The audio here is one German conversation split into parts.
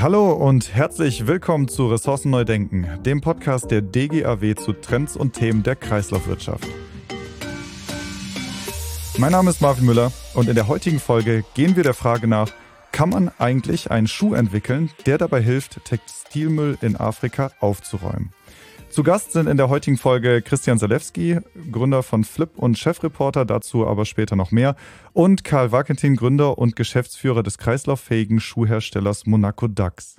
Hallo und herzlich willkommen zu Ressourcen neu denken, dem Podcast der DGAW zu Trends und Themen der Kreislaufwirtschaft. Mein Name ist Marvin Müller und in der heutigen Folge gehen wir der Frage nach, kann man eigentlich einen Schuh entwickeln, der dabei hilft, Textilmüll in Afrika aufzuräumen? Zu Gast sind in der heutigen Folge Christian Zalewski, Gründer von Flip und Chefreporter, dazu aber später noch mehr, und Karl Wakentin, Gründer und Geschäftsführer des kreislauffähigen Schuhherstellers Monaco Dax.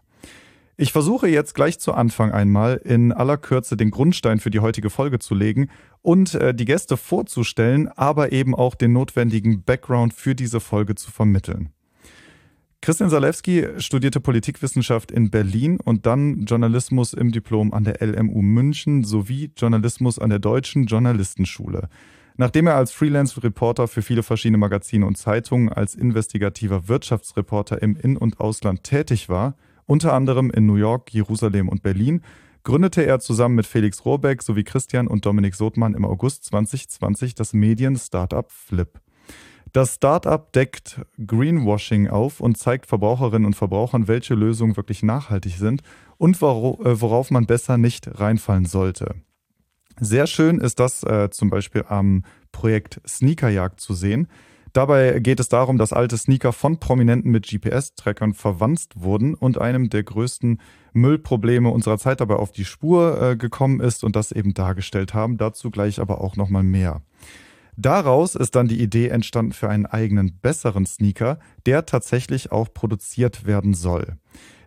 Ich versuche jetzt gleich zu Anfang einmal in aller Kürze den Grundstein für die heutige Folge zu legen und äh, die Gäste vorzustellen, aber eben auch den notwendigen Background für diese Folge zu vermitteln. Christian Salewski studierte Politikwissenschaft in Berlin und dann Journalismus im Diplom an der LMU München sowie Journalismus an der Deutschen Journalistenschule. Nachdem er als Freelance-Reporter für viele verschiedene Magazine und Zeitungen als investigativer Wirtschaftsreporter im In- und Ausland tätig war, unter anderem in New York, Jerusalem und Berlin, gründete er zusammen mit Felix Rohrbeck sowie Christian und Dominik Sothmann im August 2020 das Medien-Startup Flip. Das Startup deckt Greenwashing auf und zeigt Verbraucherinnen und Verbrauchern, welche Lösungen wirklich nachhaltig sind und äh, worauf man besser nicht reinfallen sollte. Sehr schön ist das äh, zum Beispiel am Projekt Sneakerjagd zu sehen. Dabei geht es darum, dass alte Sneaker von Prominenten mit GPS-Trackern verwanzt wurden und einem der größten Müllprobleme unserer Zeit dabei auf die Spur äh, gekommen ist und das eben dargestellt haben. Dazu gleich aber auch nochmal mehr. Daraus ist dann die Idee entstanden für einen eigenen besseren Sneaker, der tatsächlich auch produziert werden soll.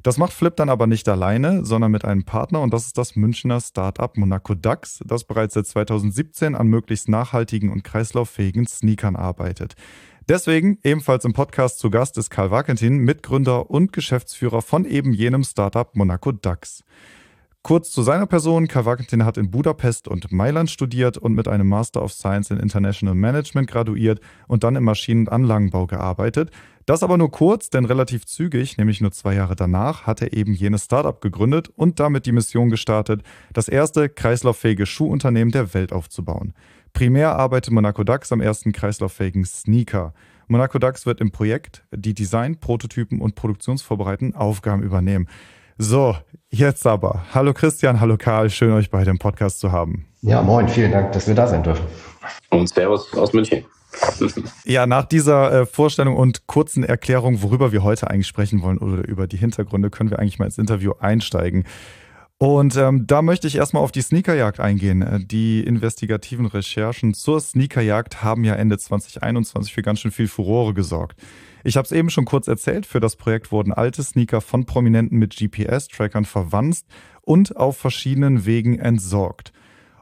Das macht Flip dann aber nicht alleine, sondern mit einem Partner und das ist das Münchner Startup Monaco Dax, das bereits seit 2017 an möglichst nachhaltigen und kreislauffähigen Sneakern arbeitet. Deswegen ebenfalls im Podcast zu Gast ist Karl Wakentin, Mitgründer und Geschäftsführer von eben jenem Startup Monaco Dax. Kurz zu seiner Person. Kavakentin hat in Budapest und Mailand studiert und mit einem Master of Science in International Management graduiert und dann im Maschinen- und Anlagenbau gearbeitet. Das aber nur kurz, denn relativ zügig, nämlich nur zwei Jahre danach, hat er eben jenes Startup gegründet und damit die Mission gestartet, das erste kreislauffähige Schuhunternehmen der Welt aufzubauen. Primär arbeitet Monaco Dax am ersten kreislauffähigen Sneaker. Monaco Dax wird im Projekt die Design, Prototypen und produktionsvorbereitenden Aufgaben übernehmen. So, jetzt aber. Hallo Christian, hallo Karl, schön euch beide im Podcast zu haben. Ja, moin, vielen Dank, dass wir da sein dürfen. Und Servus aus München. ja, nach dieser äh, Vorstellung und kurzen Erklärung, worüber wir heute eigentlich sprechen wollen oder über die Hintergründe, können wir eigentlich mal ins Interview einsteigen. Und ähm, da möchte ich erstmal auf die Sneakerjagd eingehen. Äh, die investigativen Recherchen zur Sneakerjagd haben ja Ende 2021 für ganz schön viel Furore gesorgt. Ich habe es eben schon kurz erzählt, für das Projekt wurden alte Sneaker von Prominenten mit GPS-Trackern verwanzt und auf verschiedenen Wegen entsorgt.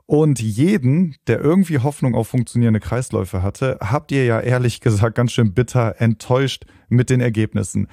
Und jeden, der irgendwie Hoffnung auf funktionierende Kreisläufe hatte, habt ihr ja ehrlich gesagt ganz schön bitter enttäuscht mit den Ergebnissen.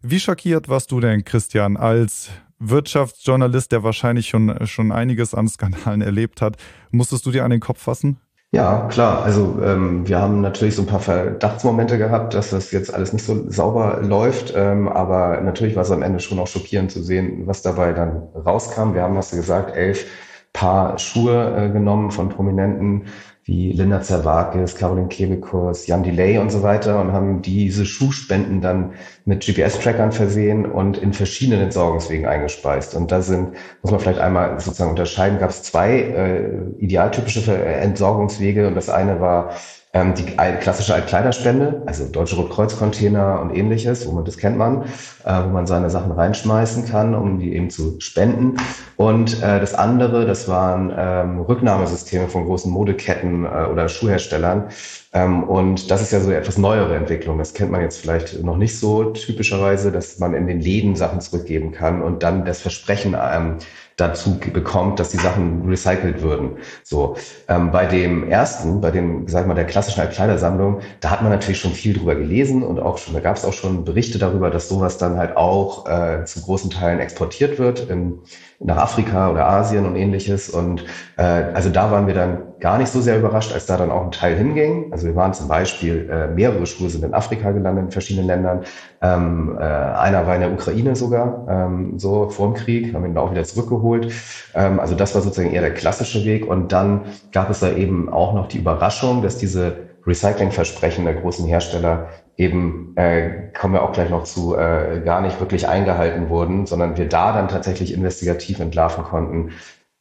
Wie schockiert warst du denn, Christian, als Wirtschaftsjournalist, der wahrscheinlich schon, schon einiges an Skandalen erlebt hat? Musstest du dir an den Kopf fassen? Ja, klar. Also ähm, wir haben natürlich so ein paar Verdachtsmomente gehabt, dass das jetzt alles nicht so sauber läuft. Ähm, aber natürlich war es am Ende schon auch schockierend zu sehen, was dabei dann rauskam. Wir haben, hast du gesagt, elf Paar Schuhe äh, genommen von Prominenten wie Linda Zerwakis, Caroline Kebekus, Jan Delay und so weiter und haben diese Schuhspenden dann mit GPS-Trackern versehen und in verschiedenen Entsorgungswegen eingespeist. Und da sind, muss man vielleicht einmal sozusagen unterscheiden, gab es zwei äh, idealtypische Entsorgungswege und das eine war ähm, die klassische Altkleiderspende, also Deutsche Rotkreuz-Container und ähnliches, wo man das kennt man, äh, wo man seine Sachen reinschmeißen kann, um die eben zu spenden. Und äh, das andere, das waren ähm, Rücknahmesysteme von großen Modeketten äh, oder Schuhherstellern. Ähm, und das ist ja so eine etwas neuere Entwicklung. Das kennt man jetzt vielleicht noch nicht so typischerweise, dass man in den Läden Sachen zurückgeben kann und dann das Versprechen ähm, dazu bekommt, dass die Sachen recycelt würden. So ähm, bei dem ersten, bei dem, sag ich mal, der klassischen Altkleidersammlung, da hat man natürlich schon viel drüber gelesen und auch schon, da gab es auch schon Berichte darüber, dass sowas dann halt auch äh, zu großen Teilen exportiert wird in, nach Afrika oder Asien und ähnliches. Und äh, also da waren wir dann gar nicht so sehr überrascht, als da dann auch ein Teil hinging. Also wir waren zum Beispiel, äh, mehrere Schuhe sind in Afrika gelandet, in verschiedenen Ländern. Ähm, äh, einer war in der Ukraine sogar, ähm, so vor dem Krieg, haben ihn auch wieder zurückgeholt. Ähm, also das war sozusagen eher der klassische Weg. Und dann gab es da eben auch noch die Überraschung, dass diese Recyclingversprechen der großen Hersteller eben, äh, kommen wir auch gleich noch zu, äh, gar nicht wirklich eingehalten wurden, sondern wir da dann tatsächlich investigativ entlarven konnten,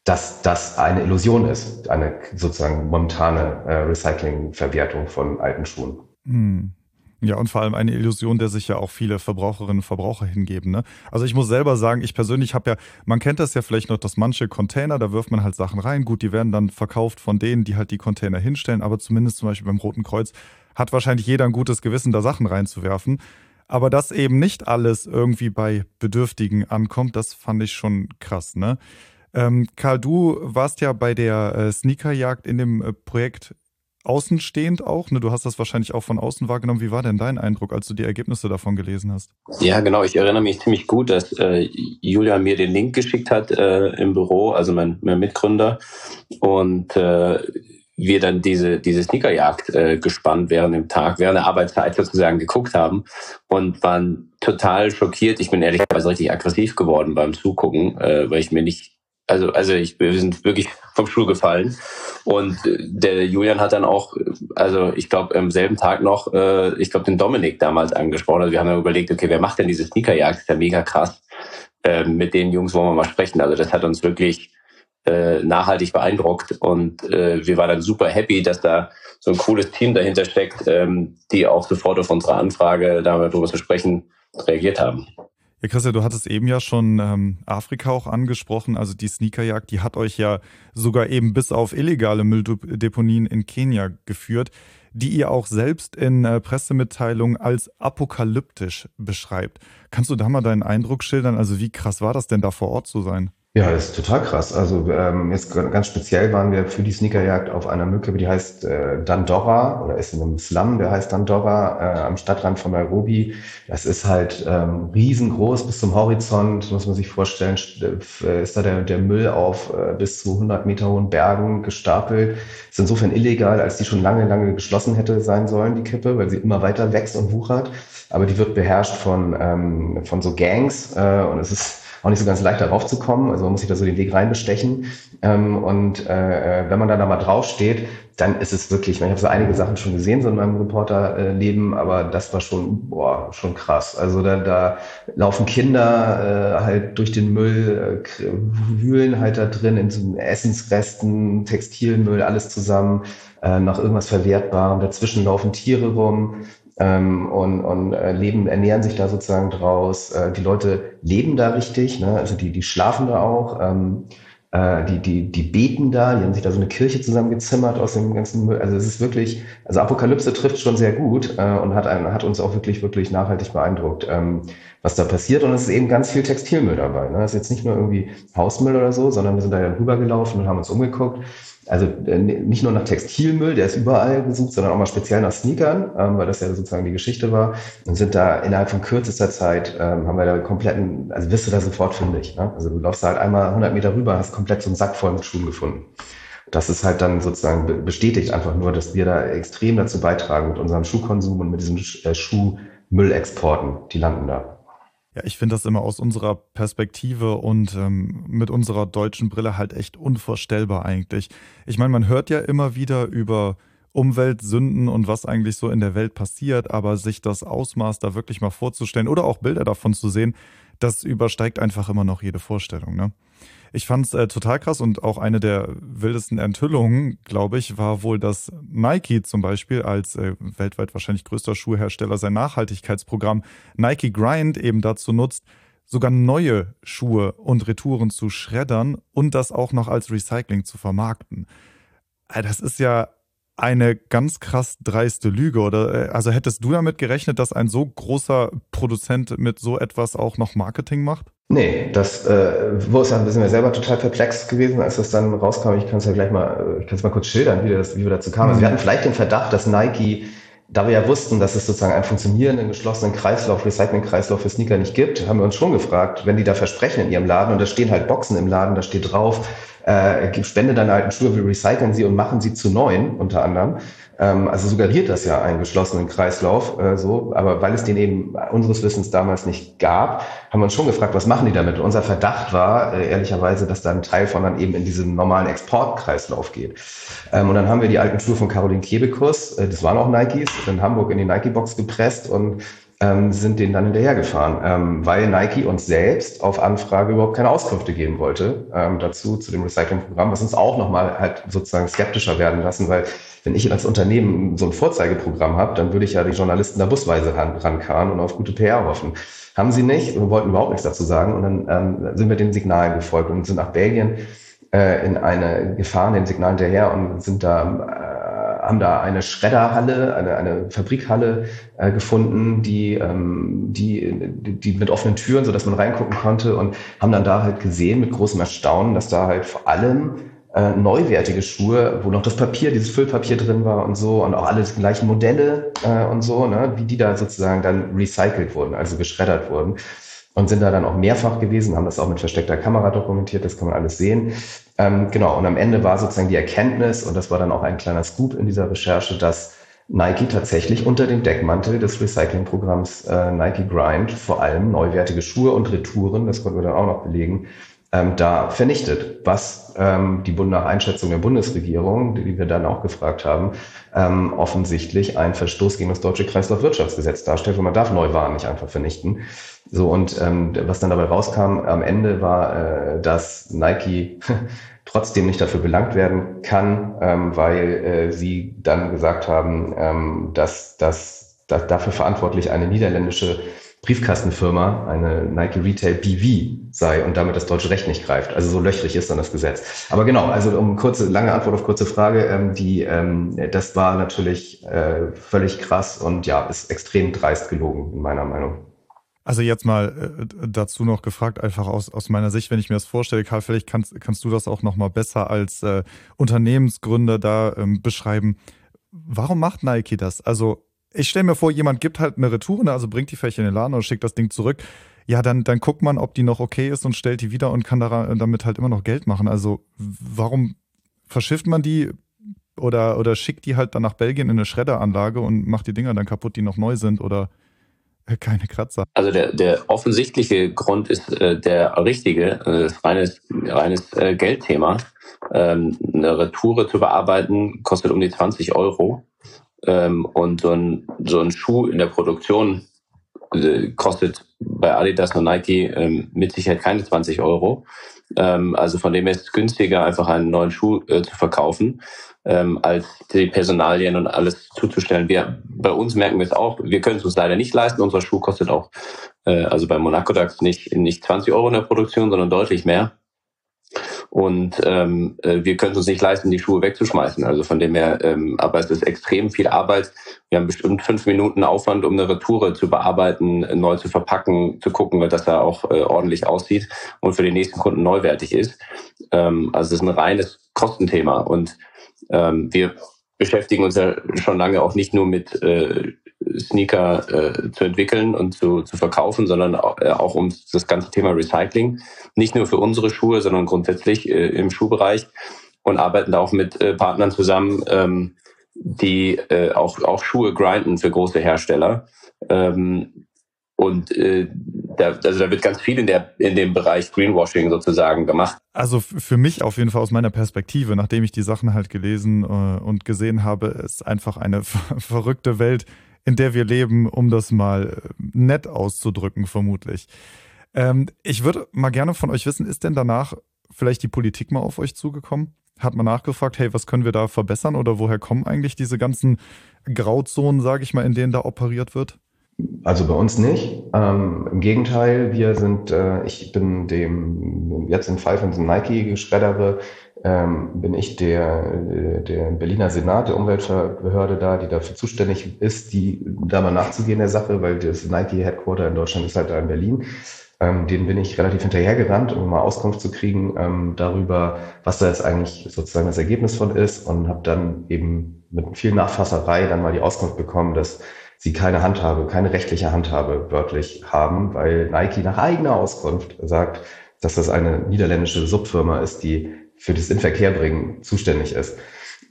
dass das eine Illusion ist, eine sozusagen momentane äh, Recycling-Verwertung von alten Schuhen. Hm. Ja, und vor allem eine Illusion, der sich ja auch viele Verbraucherinnen und Verbraucher hingeben. Ne? Also ich muss selber sagen, ich persönlich habe ja, man kennt das ja vielleicht noch, dass manche Container, da wirft man halt Sachen rein. Gut, die werden dann verkauft von denen, die halt die Container hinstellen, aber zumindest zum Beispiel beim Roten Kreuz hat wahrscheinlich jeder ein gutes Gewissen, da Sachen reinzuwerfen. Aber dass eben nicht alles irgendwie bei Bedürftigen ankommt, das fand ich schon krass, ne? Ähm, Karl, du warst ja bei der äh, Sneakerjagd in dem äh, Projekt außenstehend auch. Ne? Du hast das wahrscheinlich auch von außen wahrgenommen. Wie war denn dein Eindruck, als du die Ergebnisse davon gelesen hast? Ja, genau. Ich erinnere mich ziemlich gut, dass äh, Julia mir den Link geschickt hat äh, im Büro, also mein, mein Mitgründer. Und äh, wir dann diese, diese Sneakerjagd äh, gespannt während dem Tag, während der Arbeitszeit sozusagen geguckt haben und waren total schockiert. Ich bin ehrlicherweise richtig aggressiv geworden beim Zugucken, äh, weil ich mir nicht also, also ich, wir sind wirklich vom Stuhl gefallen. Und äh, der Julian hat dann auch, also ich glaube, am selben Tag noch, äh, ich glaube, den Dominik damals angesprochen. Also wir haben ja überlegt, okay, wer macht denn diese Sneakerjagd? ist ja mega krass. Äh, mit den Jungs wollen wir mal sprechen. Also das hat uns wirklich äh, nachhaltig beeindruckt. Und äh, wir waren dann super happy, dass da so ein cooles Team dahinter steckt, ähm, die auch sofort auf unsere Anfrage, darüber zu sprechen, reagiert haben. Ja, Christian, du hattest eben ja schon ähm, Afrika auch angesprochen. Also die Sneakerjagd, die hat euch ja sogar eben bis auf illegale Mülldeponien in Kenia geführt, die ihr auch selbst in äh, Pressemitteilungen als apokalyptisch beschreibt. Kannst du da mal deinen Eindruck schildern? Also wie krass war das denn da vor Ort zu sein? Ja, das ist total krass. Also ähm, jetzt ganz speziell waren wir für die Sneakerjagd auf einer Mücke, die heißt äh, Dandora oder ist in einem Slum, der heißt Dandora äh, am Stadtrand von Nairobi. Das ist halt ähm, riesengroß bis zum Horizont, muss man sich vorstellen, äh, ist da der, der Müll auf äh, bis zu 100 Meter hohen Bergen gestapelt. Ist insofern illegal, als die schon lange, lange geschlossen hätte sein sollen, die Kippe, weil sie immer weiter wächst und wuchert. Aber die wird beherrscht von, ähm, von so Gangs äh, und es ist auch nicht so ganz leicht darauf zu kommen. Also man muss sich da so den Weg reinbestechen. Ähm, und äh, wenn man dann da mal draufsteht, dann ist es wirklich, ich habe so einige Sachen schon gesehen, so in meinem Reporterleben, aber das war schon, boah, schon krass. Also da, da laufen Kinder äh, halt durch den Müll, äh, wühlen halt da drin in so Essensresten, Textilmüll, alles zusammen, äh, nach irgendwas Verwertbarem. Dazwischen laufen Tiere rum ähm, und, und äh, leben, ernähren sich da sozusagen draus. Äh, die Leute leben da richtig, ne? also die, die schlafen da auch. Ähm, äh, die, die, die beten da, die haben sich da so eine Kirche zusammengezimmert aus dem ganzen Müll. Also es ist wirklich, also Apokalypse trifft schon sehr gut äh, und hat, einen, hat uns auch wirklich, wirklich nachhaltig beeindruckt, ähm, was da passiert. Und es ist eben ganz viel Textilmüll dabei. Ne? Ist jetzt nicht nur irgendwie Hausmüll oder so, sondern wir sind da ja rübergelaufen und haben uns umgeguckt. Also äh, nicht nur nach Textilmüll, der ist überall gesucht, sondern auch mal speziell nach Sneakern, ähm, weil das ja sozusagen die Geschichte war. Und sind da innerhalb von kürzester Zeit, ähm, haben wir da kompletten, also wirst du da sofort fündig. Ne? Also du laufst da halt einmal 100 Meter rüber, hast komplett so einen Sack voll mit Schuhen gefunden. Das ist halt dann sozusagen bestätigt einfach nur, dass wir da extrem dazu beitragen mit unserem Schuhkonsum und mit diesen äh, Schuhmüllexporten. Die landen da. Ja, ich finde das immer aus unserer Perspektive und ähm, mit unserer deutschen Brille halt echt unvorstellbar eigentlich. Ich meine, man hört ja immer wieder über Umweltsünden und was eigentlich so in der Welt passiert, aber sich das Ausmaß da wirklich mal vorzustellen oder auch Bilder davon zu sehen, das übersteigt einfach immer noch jede Vorstellung. Ne? Ich fand es äh, total krass und auch eine der wildesten Enthüllungen, glaube ich, war wohl, dass Nike zum Beispiel als äh, weltweit wahrscheinlich größter Schuhhersteller sein Nachhaltigkeitsprogramm Nike Grind eben dazu nutzt, sogar neue Schuhe und Retouren zu schreddern und das auch noch als Recycling zu vermarkten. Äh, das ist ja eine ganz krass dreiste Lüge oder äh, also hättest du damit gerechnet, dass ein so großer Produzent mit so etwas auch noch Marketing macht? Nee, das äh, wo ist dann, sind wir selber total perplex gewesen, als das dann rauskam. Ich kann es ja gleich mal, ich kann es mal kurz schildern, wie, das, wie wir dazu kamen. Also wir mhm. hatten vielleicht den Verdacht, dass Nike, da wir ja wussten, dass es sozusagen einen funktionierenden, geschlossenen Kreislauf, Recycling-Kreislauf für Sneaker nicht gibt, haben wir uns schon gefragt, wenn die da versprechen in ihrem Laden und da stehen halt Boxen im Laden, da steht drauf, äh, spende deine alten Schuhe, wir recyceln sie und machen sie zu neuen, unter anderem. Ähm, also suggeriert das ja einen geschlossenen Kreislauf, äh, so. Aber weil es den eben unseres Wissens damals nicht gab, haben wir uns schon gefragt, was machen die damit? Und unser Verdacht war äh, ehrlicherweise, dass da ein Teil von dann eben in diesen normalen Exportkreislauf geht. Ähm, und dann haben wir die alten Schuhe von Caroline Kebekus, äh, das waren auch Nikes, in Hamburg in die Nike-Box gepresst und ähm, sind denen dann hinterhergefahren, ähm, weil Nike uns selbst auf Anfrage überhaupt keine Auskünfte geben wollte ähm, dazu, zu dem Recyclingprogramm, was uns auch nochmal halt sozusagen skeptischer werden lassen, weil wenn ich als Unternehmen so ein Vorzeigeprogramm habe, dann würde ich ja die Journalisten da busweise ran, rankarren und auf gute PR hoffen. Haben sie nicht und wollten überhaupt nichts dazu sagen. Und dann ähm, sind wir den Signalen gefolgt und sind nach Belgien äh, in eine gefahren, den Signalen hinterher und sind da äh, haben da eine Schredderhalle, eine, eine Fabrikhalle äh, gefunden, die, ähm, die, die mit offenen Türen, so dass man reingucken konnte und haben dann da halt gesehen mit großem Erstaunen, dass da halt vor allem äh, neuwertige Schuhe, wo noch das Papier, dieses Füllpapier drin war und so und auch alle gleichen Modelle äh, und so, ne, wie die da sozusagen dann recycelt wurden, also geschreddert wurden und sind da dann auch mehrfach gewesen, haben das auch mit versteckter Kamera dokumentiert, das kann man alles sehen. Ähm, genau, und am Ende war sozusagen die Erkenntnis, und das war dann auch ein kleiner Scoop in dieser Recherche, dass Nike tatsächlich unter dem Deckmantel des Recyclingprogramms äh, Nike Grind vor allem neuwertige Schuhe und Retouren, das konnten wir dann auch noch belegen, ähm, da vernichtet, was ähm, die Bund nach Einschätzung der Bundesregierung, die, die wir dann auch gefragt haben, ähm, offensichtlich ein Verstoß gegen das deutsche Kreislaufwirtschaftsgesetz darstellt, weil man darf Neuwaren nicht einfach vernichten. So und ähm, was dann dabei rauskam am Ende war, äh, dass Nike trotzdem nicht dafür belangt werden kann, ähm, weil äh, sie dann gesagt haben, ähm, dass, dass, dass dafür verantwortlich eine niederländische Briefkastenfirma, eine Nike Retail BV sei und damit das deutsche Recht nicht greift. Also so löchrig ist dann das Gesetz. Aber genau, also um kurze, lange Antwort auf kurze Frage, ähm, die, ähm, das war natürlich äh, völlig krass und ja, ist extrem dreist gelogen, in meiner Meinung. Also jetzt mal äh, dazu noch gefragt, einfach aus, aus meiner Sicht, wenn ich mir das vorstelle, Karl, vielleicht kannst, kannst du das auch nochmal besser als äh, Unternehmensgründer da ähm, beschreiben. Warum macht Nike das? Also ich stelle mir vor, jemand gibt halt eine Retour, also bringt die Fläche in den Laden oder schickt das Ding zurück. Ja, dann, dann guckt man, ob die noch okay ist und stellt die wieder und kann daran, damit halt immer noch Geld machen. Also warum verschifft man die oder, oder schickt die halt dann nach Belgien in eine Schredderanlage und macht die Dinger dann kaputt, die noch neu sind oder äh, keine Kratzer? Also der, der offensichtliche Grund ist äh, der richtige, äh, reines, reines äh, Geldthema. Ähm, eine Retoure zu bearbeiten kostet um die 20 Euro. Ähm, und so ein, so ein Schuh in der Produktion äh, kostet bei Adidas und Nike ähm, mit Sicherheit keine 20 Euro. Ähm, also von dem her ist es günstiger, einfach einen neuen Schuh äh, zu verkaufen, ähm, als die Personalien und alles zuzustellen. Wir, bei uns merken wir es auch, wir können es uns leider nicht leisten. Unser Schuh kostet auch, äh, also bei Monaco Dax nicht, nicht 20 Euro in der Produktion, sondern deutlich mehr. Und ähm, äh, wir können uns nicht leisten, die Schuhe wegzuschmeißen. Also von dem her, ähm, aber es ist extrem viel Arbeit. Wir haben bestimmt fünf Minuten Aufwand, um eine Retoure zu bearbeiten, neu zu verpacken, zu gucken, dass er auch äh, ordentlich aussieht und für den nächsten Kunden neuwertig ist. Ähm, also es ist ein reines Kostenthema. Und ähm, wir beschäftigen uns ja schon lange auch nicht nur mit äh, Sneaker äh, zu entwickeln und zu, zu verkaufen, sondern auch, äh, auch um das ganze Thema Recycling. Nicht nur für unsere Schuhe, sondern grundsätzlich äh, im Schuhbereich und arbeiten da auch mit äh, Partnern zusammen, ähm, die äh, auch, auch Schuhe grinden für große Hersteller. Ähm, und äh, da, also da wird ganz viel in, der, in dem Bereich Greenwashing sozusagen gemacht. Also für mich auf jeden Fall aus meiner Perspektive, nachdem ich die Sachen halt gelesen äh, und gesehen habe, ist einfach eine verrückte Welt, in der wir leben, um das mal äh, nett auszudrücken, vermutlich. Ähm, ich würde mal gerne von euch wissen, ist denn danach vielleicht die Politik mal auf euch zugekommen? Hat man nachgefragt, hey, was können wir da verbessern oder woher kommen eigentlich diese ganzen Grauzonen, sage ich mal, in denen da operiert wird? Also bei uns nicht. Ähm, Im Gegenteil, wir sind, äh, ich bin dem jetzt in Pfeifen Nike-Geschreddere ähm, bin ich der, der Berliner Senat, der Umweltbehörde da, die dafür zuständig ist, die da mal nachzugehen der Sache, weil das Nike Headquarter in Deutschland ist halt da in Berlin. Ähm, den bin ich relativ hinterhergerannt, um mal Auskunft zu kriegen ähm, darüber, was da jetzt eigentlich sozusagen das Ergebnis von ist und habe dann eben mit viel Nachfasserei dann mal die Auskunft bekommen, dass sie keine Handhabe, keine rechtliche Handhabe wörtlich haben, weil Nike nach eigener Auskunft sagt, dass das eine niederländische Subfirma ist, die für das Inverkehrbringen zuständig ist.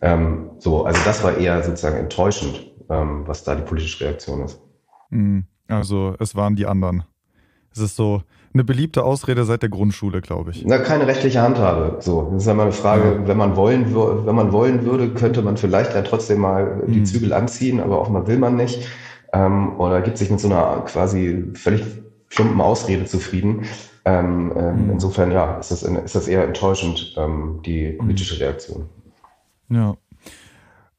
Ähm, so, also das war eher sozusagen enttäuschend, ähm, was da die politische Reaktion ist. Hm, also es waren die anderen. Es ist so eine beliebte Ausrede seit der Grundschule, glaube ich. Na, keine rechtliche Handhabe. So, das ist einmal eine Frage, ja. wenn man wollen, wenn man wollen würde, könnte man vielleicht ja trotzdem mal die mhm. Zügel anziehen, aber offenbar will man nicht. Ähm, oder gibt sich mit so einer quasi völlig plumpen Ausrede zufrieden. Ähm, ähm, mhm. Insofern, ja, ist das, ist das eher enttäuschend, ähm, die politische Reaktion. Ja.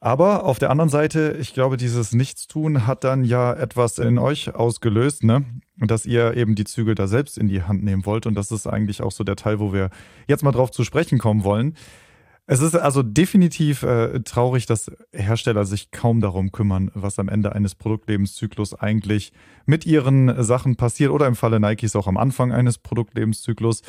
Aber auf der anderen Seite, ich glaube, dieses Nichtstun hat dann ja etwas in euch ausgelöst, ne? Und dass ihr eben die Zügel da selbst in die Hand nehmen wollt. Und das ist eigentlich auch so der Teil, wo wir jetzt mal drauf zu sprechen kommen wollen. Es ist also definitiv äh, traurig, dass Hersteller sich kaum darum kümmern, was am Ende eines Produktlebenszyklus eigentlich mit ihren Sachen passiert oder im Falle Nikes auch am Anfang eines Produktlebenszyklus.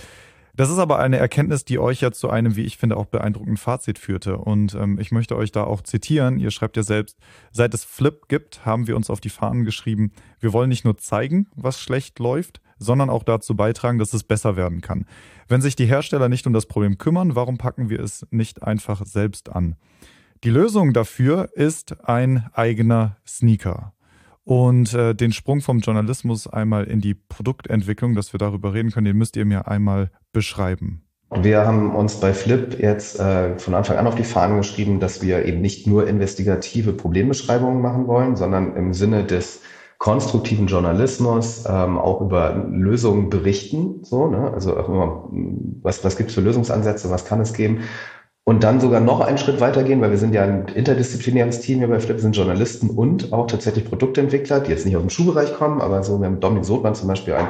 Das ist aber eine Erkenntnis, die euch ja zu einem, wie ich finde, auch beeindruckenden Fazit führte. Und ähm, ich möchte euch da auch zitieren. Ihr schreibt ja selbst, seit es Flip gibt, haben wir uns auf die Fahnen geschrieben, wir wollen nicht nur zeigen, was schlecht läuft, sondern auch dazu beitragen, dass es besser werden kann. Wenn sich die Hersteller nicht um das Problem kümmern, warum packen wir es nicht einfach selbst an? Die Lösung dafür ist ein eigener Sneaker. Und äh, den Sprung vom Journalismus einmal in die Produktentwicklung, dass wir darüber reden können, den müsst ihr mir einmal beschreiben. Wir haben uns bei Flip jetzt äh, von Anfang an auf die Fahnen geschrieben, dass wir eben nicht nur investigative Problembeschreibungen machen wollen, sondern im Sinne des konstruktiven Journalismus ähm, auch über Lösungen berichten. So, ne? Also auch immer, was, was gibt es für Lösungsansätze, was kann es geben? Und dann sogar noch einen Schritt weitergehen, weil wir sind ja ein interdisziplinäres Team hier bei Flip, sind Journalisten und auch tatsächlich Produktentwickler, die jetzt nicht aus dem Schuhbereich kommen, aber so, wir haben Dominik Sothmann zum Beispiel, einen,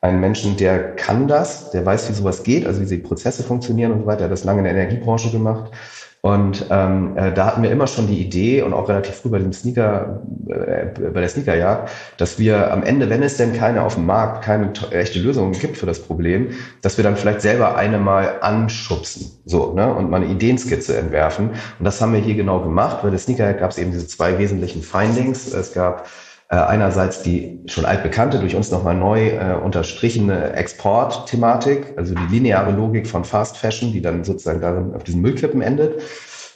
einen Menschen, der kann das, der weiß, wie sowas geht, also wie die Prozesse funktionieren und so weiter, hat das lange in der Energiebranche gemacht und ähm, äh, da hatten wir immer schon die Idee und auch relativ früh bei dem Sneaker, äh, bei der Sneakerjagd, dass wir am Ende, wenn es denn keine auf dem Markt, keine echte Lösung gibt für das Problem, dass wir dann vielleicht selber eine mal anschubsen, so, ne, und mal eine Ideenskizze entwerfen. Und das haben wir hier genau gemacht. Bei der Sneakerjagd gab es eben diese zwei wesentlichen Findings. Es gab äh, einerseits die schon altbekannte, durch uns nochmal neu äh, unterstrichene Exportthematik, also die lineare Logik von Fast Fashion, die dann sozusagen darin auf diesen Müllkippen endet.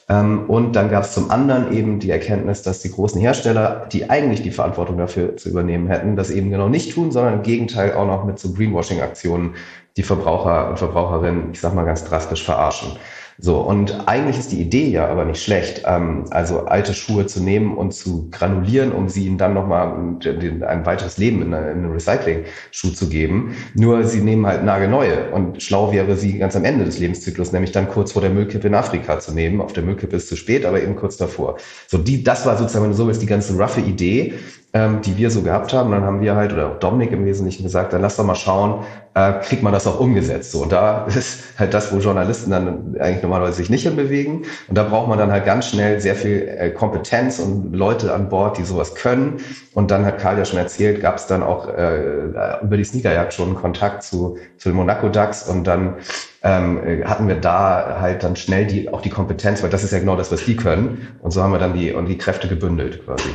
Ähm, und dann gab es zum anderen eben die Erkenntnis, dass die großen Hersteller, die eigentlich die Verantwortung dafür zu übernehmen hätten, das eben genau nicht tun, sondern im Gegenteil auch noch mit so Greenwashing-Aktionen die Verbraucher und Verbraucherinnen, ich sag mal ganz drastisch, verarschen. So, und eigentlich ist die Idee ja aber nicht schlecht, ähm, also alte Schuhe zu nehmen und zu granulieren, um sie ihnen dann nochmal ein weiteres Leben in, einen Recycling-Schuh zu geben. Nur sie nehmen halt nagelneue und schlau wäre sie ganz am Ende des Lebenszyklus, nämlich dann kurz vor der Müllkippe in Afrika zu nehmen. Auf der Müllkippe ist zu spät, aber eben kurz davor. So, die, das war sozusagen, wenn du so willst, die ganze roughe Idee ähm, die wir so gehabt haben. dann haben wir halt, oder auch Dominik im Wesentlichen gesagt, dann lass doch mal schauen, äh, kriegt man das auch umgesetzt. So, und da ist halt das, wo Journalisten dann eigentlich normalerweise sich nicht hinbewegen. Und da braucht man dann halt ganz schnell sehr viel äh, Kompetenz und Leute an Bord, die sowas können. Und dann hat Karl ja schon erzählt, gab es dann auch äh, über die Sneakerjagd schon Kontakt zu, zu den Monaco Ducks und dann ähm, hatten wir da halt dann schnell die, auch die Kompetenz, weil das ist ja genau das, was die können. Und so haben wir dann die, und die Kräfte gebündelt quasi.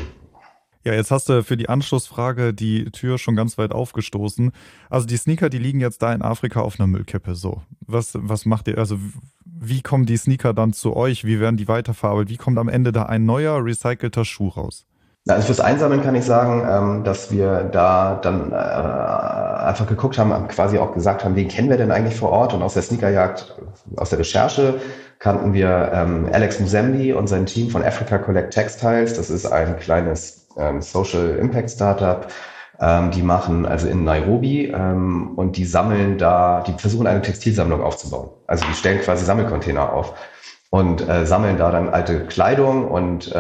Ja, jetzt hast du für die Anschlussfrage die Tür schon ganz weit aufgestoßen. Also die Sneaker, die liegen jetzt da in Afrika auf einer Müllkippe. So, was, was macht ihr? Also wie kommen die Sneaker dann zu euch? Wie werden die weiterverarbeitet? Wie kommt am Ende da ein neuer recycelter Schuh raus? Also fürs Einsammeln kann ich sagen, ähm, dass wir da dann äh, einfach geguckt haben, quasi auch gesagt haben, wen kennen wir denn eigentlich vor Ort? Und aus der Sneakerjagd, aus der Recherche kannten wir ähm, Alex Musembi und sein Team von Africa Collect Textiles. Das ist ein kleines ähm, Social Impact Startup. Die machen also in Nairobi und die sammeln da, die versuchen eine Textilsammlung aufzubauen. Also die stellen quasi Sammelcontainer auf und äh, sammeln da dann alte Kleidung und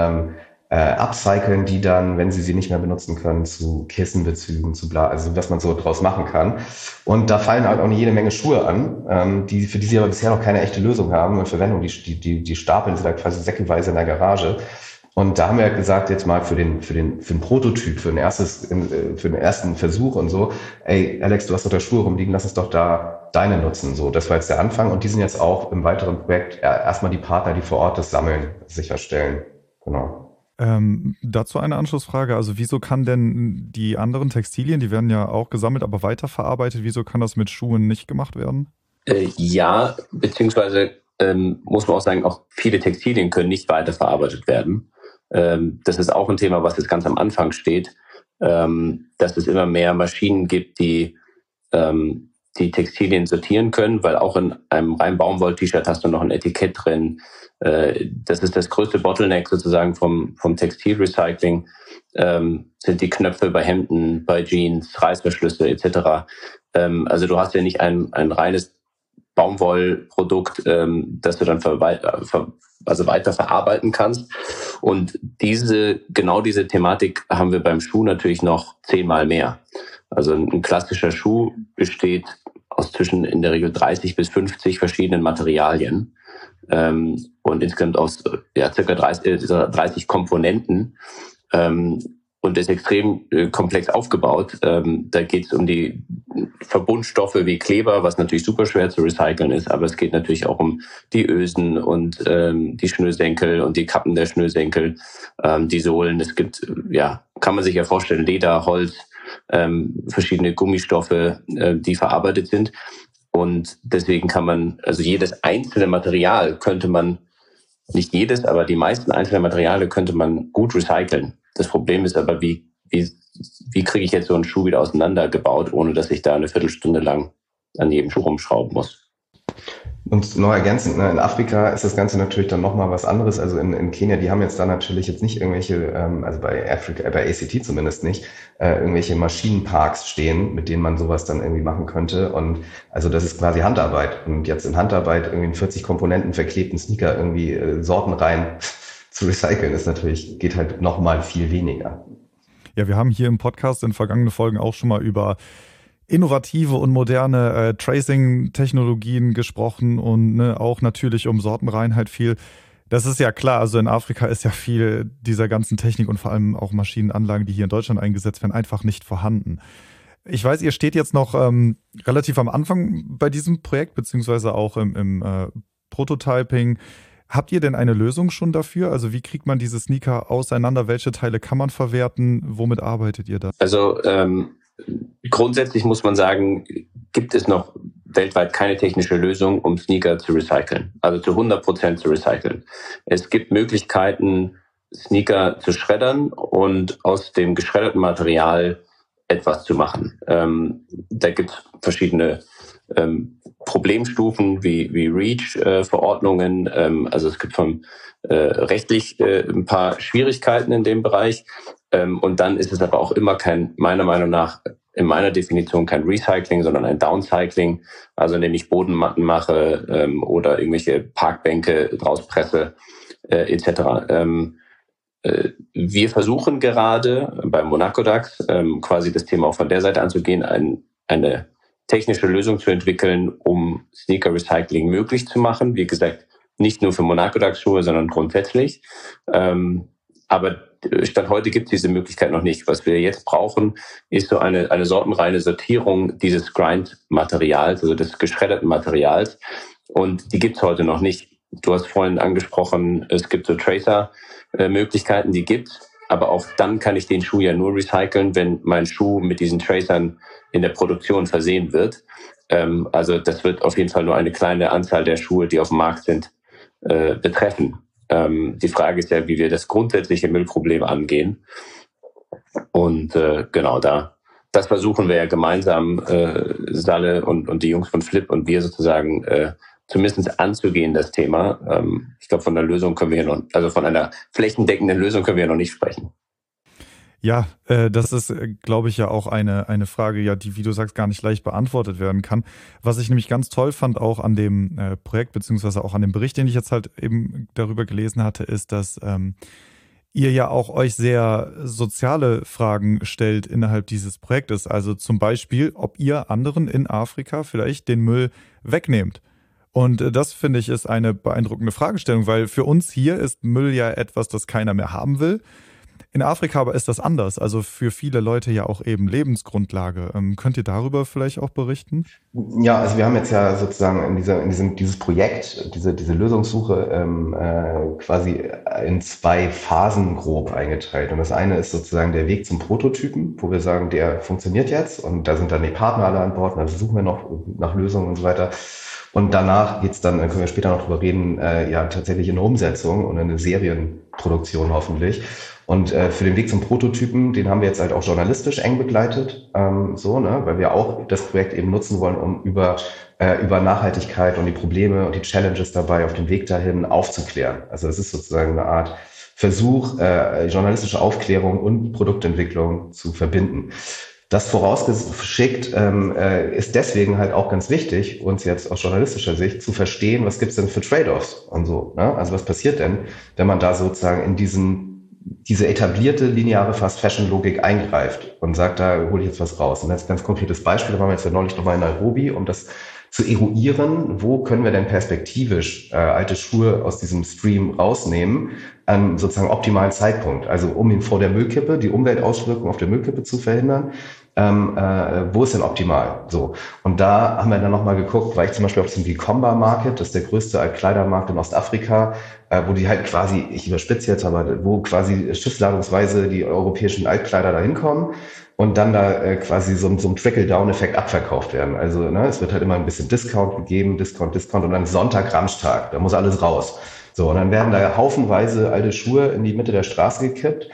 äh, upcyclen die dann, wenn sie sie nicht mehr benutzen können, zu Kissenbezügen, zu bla, also was man so draus machen kann. Und da fallen halt auch eine jede Menge Schuhe an, ähm, die, für die sie aber bisher noch keine echte Lösung haben und Verwendung. Die, die, die stapeln sie da quasi säckeweise in der Garage. Und da haben wir gesagt, jetzt mal für den, für den, für den Prototyp, für ein erstes, äh, für den ersten Versuch und so, ey, Alex, du hast doch da Schuhe rumliegen, lass uns doch da deine nutzen. So, das war jetzt der Anfang. Und die sind jetzt auch im weiteren Projekt erstmal die Partner, die vor Ort das Sammeln sicherstellen. Genau. Ähm, dazu eine Anschlussfrage. Also, wieso kann denn die anderen Textilien, die werden ja auch gesammelt, aber weiterverarbeitet, wieso kann das mit Schuhen nicht gemacht werden? Äh, ja, beziehungsweise ähm, muss man auch sagen, auch viele Textilien können nicht weiterverarbeitet werden. Ähm, das ist auch ein Thema, was jetzt ganz am Anfang steht, ähm, dass es immer mehr Maschinen gibt, die ähm, die Textilien sortieren können, weil auch in einem rein Baumwoll-T-Shirt hast du noch ein Etikett drin. Äh, das ist das größte Bottleneck sozusagen vom, vom Textilrecycling, ähm, sind die Knöpfe bei Hemden, bei Jeans, Reißverschlüsse etc. Ähm, also du hast ja nicht ein, ein reines Baumwollprodukt, ähm, das du dann ver, also weiter verarbeiten kannst. Und diese, genau diese Thematik haben wir beim Schuh natürlich noch zehnmal mehr. Also ein klassischer Schuh besteht aus zwischen in der Regel 30 bis 50 verschiedenen Materialien ähm, und insgesamt aus ja, circa 30, 30 Komponenten ähm, und ist extrem äh, komplex aufgebaut. Ähm, da geht es um die Verbundstoffe wie Kleber, was natürlich super schwer zu recyceln ist, aber es geht natürlich auch um die Ösen und ähm, die Schnürsenkel und die Kappen der Schnürsenkel, ähm, die Sohlen. Es gibt, ja, kann man sich ja vorstellen, Leder, Holz, ähm, verschiedene Gummistoffe, äh, die verarbeitet sind. Und deswegen kann man, also jedes einzelne Material könnte man, nicht jedes, aber die meisten einzelnen Materialien könnte man gut recyceln. Das Problem ist aber, wie, wie, wie kriege ich jetzt so einen Schuh wieder auseinandergebaut, ohne dass ich da eine Viertelstunde lang an jedem Schuh rumschrauben muss. Und noch ergänzend, ne, in Afrika ist das Ganze natürlich dann nochmal was anderes. Also in, in Kenia, die haben jetzt da natürlich jetzt nicht irgendwelche, ähm, also bei Afrika, äh, bei ACT zumindest nicht, äh, irgendwelche Maschinenparks stehen, mit denen man sowas dann irgendwie machen könnte. Und also das ist quasi Handarbeit. Und jetzt in Handarbeit irgendwie in 40 Komponenten verklebten Sneaker irgendwie äh, Sorten rein zu recyceln, ist natürlich, geht halt nochmal viel weniger. Ja, wir haben hier im Podcast in vergangenen Folgen auch schon mal über innovative und moderne äh, Tracing-Technologien gesprochen und ne, auch natürlich um Sortenreinheit viel. Das ist ja klar, also in Afrika ist ja viel dieser ganzen Technik und vor allem auch Maschinenanlagen, die hier in Deutschland eingesetzt werden, einfach nicht vorhanden. Ich weiß, ihr steht jetzt noch ähm, relativ am Anfang bei diesem Projekt, beziehungsweise auch im, im äh, Prototyping. Habt ihr denn eine Lösung schon dafür? Also wie kriegt man diese Sneaker auseinander? Welche Teile kann man verwerten? Womit arbeitet ihr da? Also ähm, grundsätzlich muss man sagen, gibt es noch weltweit keine technische Lösung, um Sneaker zu recyceln, also zu 100 Prozent zu recyceln. Es gibt Möglichkeiten, Sneaker zu schreddern und aus dem geschredderten Material etwas zu machen. Ähm, da gibt es verschiedene ähm, Problemstufen wie, wie REACH-Verordnungen. Äh, ähm, also es gibt von äh, rechtlich äh, ein paar Schwierigkeiten in dem Bereich. Ähm, und dann ist es aber auch immer kein, meiner Meinung nach, in meiner Definition kein Recycling, sondern ein Downcycling. Also indem ich Bodenmatten mache ähm, oder irgendwelche Parkbänke draus presse äh, etc. Ähm, äh, wir versuchen gerade beim Monaco DAX ähm, quasi das Thema auch von der Seite anzugehen, ein, eine technische Lösung zu entwickeln, um Sneaker Recycling möglich zu machen. Wie gesagt, nicht nur für Monaco DAX Schuhe, sondern grundsätzlich. Ähm, aber Stand heute gibt es diese Möglichkeit noch nicht. Was wir jetzt brauchen, ist so eine, eine sortenreine Sortierung dieses Grind-Materials, also des geschredderten Materials. Und die gibt es heute noch nicht. Du hast vorhin angesprochen, es gibt so Tracer-Möglichkeiten, die gibt aber auch dann kann ich den Schuh ja nur recyceln, wenn mein Schuh mit diesen Tracern in der Produktion versehen wird. Ähm, also das wird auf jeden Fall nur eine kleine Anzahl der Schuhe, die auf dem Markt sind, äh, betreffen. Ähm, die Frage ist ja, wie wir das grundsätzliche Müllproblem angehen. Und äh, genau da, das versuchen wir ja gemeinsam, äh, Salle und, und die Jungs von Flip und wir sozusagen äh, zumindest anzugehen, das Thema. Ähm, ich glaube, von der Lösung können wir ja noch, also von einer flächendeckenden Lösung können wir ja noch nicht sprechen. Ja, äh, das ist, äh, glaube ich, ja auch eine, eine Frage, ja, die, wie du sagst, gar nicht leicht beantwortet werden kann. Was ich nämlich ganz toll fand, auch an dem äh, Projekt, beziehungsweise auch an dem Bericht, den ich jetzt halt eben darüber gelesen hatte, ist, dass ähm, ihr ja auch euch sehr soziale Fragen stellt innerhalb dieses Projektes. Also zum Beispiel, ob ihr anderen in Afrika vielleicht den Müll wegnehmt. Und äh, das finde ich ist eine beeindruckende Fragestellung, weil für uns hier ist Müll ja etwas, das keiner mehr haben will. In Afrika aber ist das anders. Also für viele Leute ja auch eben Lebensgrundlage. Ähm, könnt ihr darüber vielleicht auch berichten? Ja, also wir haben jetzt ja sozusagen in, dieser, in diesem dieses Projekt, diese, diese Lösungssuche ähm, äh, quasi in zwei Phasen grob eingeteilt. Und das eine ist sozusagen der Weg zum Prototypen, wo wir sagen, der funktioniert jetzt und da sind dann die Partner alle an Bord, und da suchen wir noch nach Lösungen und so weiter. Und danach geht's dann, dann können wir später noch drüber reden, äh, ja tatsächlich in eine Umsetzung und eine Serienproduktion hoffentlich. Und äh, für den Weg zum Prototypen, den haben wir jetzt halt auch journalistisch eng begleitet, ähm, so, ne, weil wir auch das Projekt eben nutzen wollen, um über äh, über Nachhaltigkeit und die Probleme und die Challenges dabei auf dem Weg dahin aufzuklären. Also es ist sozusagen eine Art Versuch, äh, journalistische Aufklärung und Produktentwicklung zu verbinden. Das vorausgeschickt ähm, äh, ist deswegen halt auch ganz wichtig, uns jetzt aus journalistischer Sicht zu verstehen, was gibt's denn für Trade-offs und so. Ne? Also was passiert denn, wenn man da sozusagen in diesen diese etablierte lineare Fast-Fashion-Logik eingreift und sagt, da hole ich jetzt was raus. Und ist ein ganz konkretes Beispiel, da waren wir jetzt ja neulich nochmal in Nairobi, um das zu eruieren, wo können wir denn perspektivisch äh, alte Schuhe aus diesem Stream rausnehmen, an sozusagen optimalen Zeitpunkt. Also um ihn vor der Müllkippe, die Umweltauswirkungen auf der Müllkippe zu verhindern, ähm, äh, wo ist denn optimal? So. Und da haben wir dann nochmal geguckt, weil ich zum Beispiel auf diesem Vicomba Market, das ist der größte Altkleidermarkt in Ostafrika, äh, wo die halt quasi, ich überspitze jetzt, aber wo quasi schiffsladungsweise die europäischen Altkleider da hinkommen und dann da äh, quasi so, so ein Trickle-Down-Effekt abverkauft werden. Also ne, es wird halt immer ein bisschen Discount gegeben, Discount, Discount und dann Sonntag, Ramstag, da muss alles raus. So, und dann werden da haufenweise alte Schuhe in die Mitte der Straße gekippt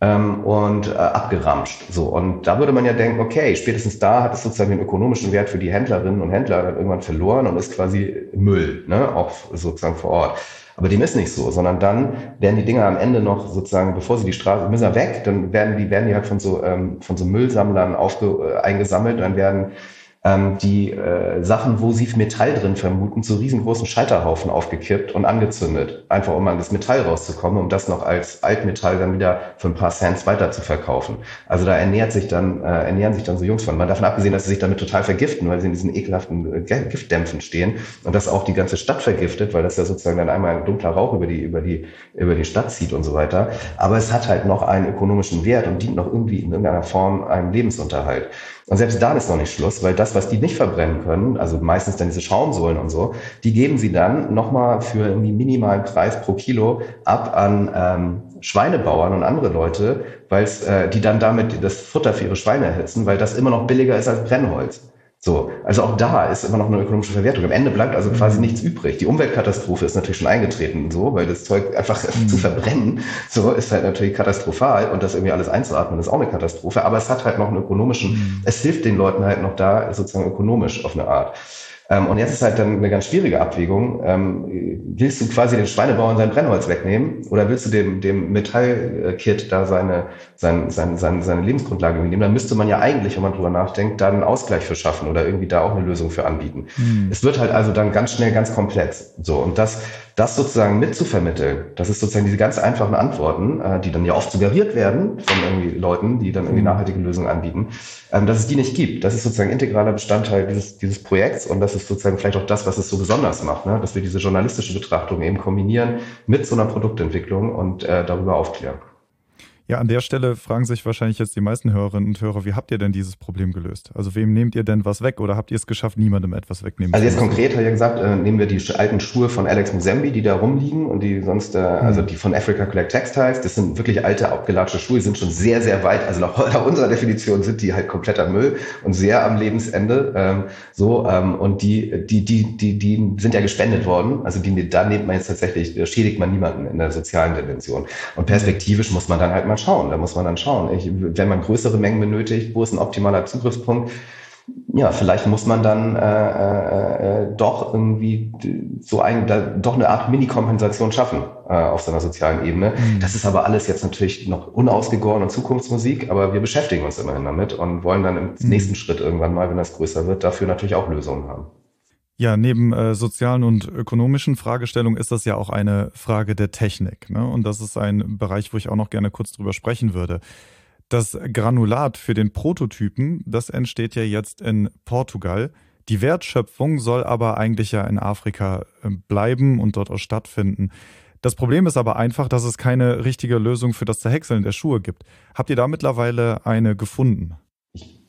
ähm, und äh, abgeramscht. So, und da würde man ja denken, okay, spätestens da hat es sozusagen den ökonomischen Wert für die Händlerinnen und Händler dann irgendwann verloren und ist quasi Müll, ne, auch sozusagen vor Ort. Aber dem ist nicht so, sondern dann werden die Dinger am Ende noch sozusagen, bevor sie die Straße, müssen weg, dann werden die, werden die halt von so, ähm, von so Müllsammlern aufge, äh, eingesammelt, dann werden ähm, die äh, Sachen, wo sie Metall drin vermuten, zu riesengroßen Scheiterhaufen aufgekippt und angezündet. Einfach um an das Metall rauszukommen, um das noch als Altmetall dann wieder für ein paar Cents weiter zu verkaufen. Also da ernährt sich dann, äh, ernähren sich dann so Jungs von. Man davon abgesehen, dass sie sich damit total vergiften, weil sie in diesen ekelhaften äh, Giftdämpfen stehen und das auch die ganze Stadt vergiftet, weil das ja sozusagen dann einmal ein dunkler Rauch über die, über die, über die Stadt zieht und so weiter. Aber es hat halt noch einen ökonomischen Wert und dient noch irgendwie in irgendeiner Form einem Lebensunterhalt. Und selbst da ist noch nicht Schluss, weil das, was die nicht verbrennen können, also meistens dann diese Schaumsohlen und so, die geben sie dann nochmal für irgendwie minimalen Preis pro Kilo ab an ähm, Schweinebauern und andere Leute, weil äh, die dann damit das Futter für ihre Schweine erhitzen, weil das immer noch billiger ist als Brennholz. So, also auch da ist immer noch eine ökonomische Verwertung. Am Ende bleibt also quasi mhm. nichts übrig. Die Umweltkatastrophe ist natürlich schon eingetreten, so, weil das Zeug einfach mhm. zu verbrennen, so ist halt natürlich katastrophal und das irgendwie alles einzuatmen ist auch eine Katastrophe. Aber es hat halt noch einen ökonomischen, mhm. es hilft den Leuten halt noch da sozusagen ökonomisch auf eine Art. Ähm, und jetzt ist halt dann eine ganz schwierige Abwägung. Ähm, willst du quasi den Schweinebauern sein Brennholz wegnehmen oder willst du dem, dem Metallkit da seine, sein, sein, seine, seine Lebensgrundlage nehmen? Dann müsste man ja eigentlich, wenn man drüber nachdenkt, da einen Ausgleich für schaffen oder irgendwie da auch eine Lösung für anbieten. Hm. Es wird halt also dann ganz schnell ganz komplex. So, und das das sozusagen mitzuvermitteln, das ist sozusagen diese ganz einfachen Antworten, äh, die dann ja oft suggeriert werden von irgendwie Leuten, die dann irgendwie mhm. nachhaltige Lösungen anbieten, ähm, dass es die nicht gibt. Das ist sozusagen integraler Bestandteil dieses, dieses Projekts und das ist sozusagen vielleicht auch das, was es so besonders macht, ne? dass wir diese journalistische Betrachtung eben kombinieren mit so einer Produktentwicklung und äh, darüber aufklären. Ja, an der Stelle fragen sich wahrscheinlich jetzt die meisten Hörerinnen und Hörer, wie habt ihr denn dieses Problem gelöst? Also wem nehmt ihr denn was weg oder habt ihr es geschafft, niemandem etwas wegnehmen Also jetzt konkret habe ich gesagt, äh, nehmen wir die alten Schuhe von Alex Musembi, die da rumliegen und die sonst, äh, mhm. also die von Africa Collect Textiles, das sind wirklich alte, abgelatschte Schuhe, die sind schon sehr, sehr weit, also nach, nach unserer Definition sind die halt kompletter Müll und sehr am Lebensende. Ähm, so, ähm, und die, die, die, die, die sind ja gespendet worden. Also die, da nimmt man jetzt tatsächlich, schädigt man niemanden in der sozialen Dimension. Und perspektivisch muss man dann halt mal mal schauen. Da muss man dann schauen. Ich, wenn man größere Mengen benötigt, wo ist ein optimaler Zugriffspunkt? Ja, vielleicht muss man dann äh, äh, äh doch irgendwie so ein, da, doch eine Art Mini-Kompensation schaffen äh, auf seiner sozialen Ebene. Mhm. Das ist aber alles jetzt natürlich noch unausgegoren und Zukunftsmusik, aber wir beschäftigen uns immerhin damit und wollen dann im mhm. nächsten Schritt irgendwann mal, wenn das größer wird, dafür natürlich auch Lösungen haben. Ja, neben äh, sozialen und ökonomischen Fragestellungen ist das ja auch eine Frage der Technik. Ne? Und das ist ein Bereich, wo ich auch noch gerne kurz drüber sprechen würde. Das Granulat für den Prototypen, das entsteht ja jetzt in Portugal. Die Wertschöpfung soll aber eigentlich ja in Afrika äh, bleiben und dort auch stattfinden. Das Problem ist aber einfach, dass es keine richtige Lösung für das Zerhäckseln der Schuhe gibt. Habt ihr da mittlerweile eine gefunden?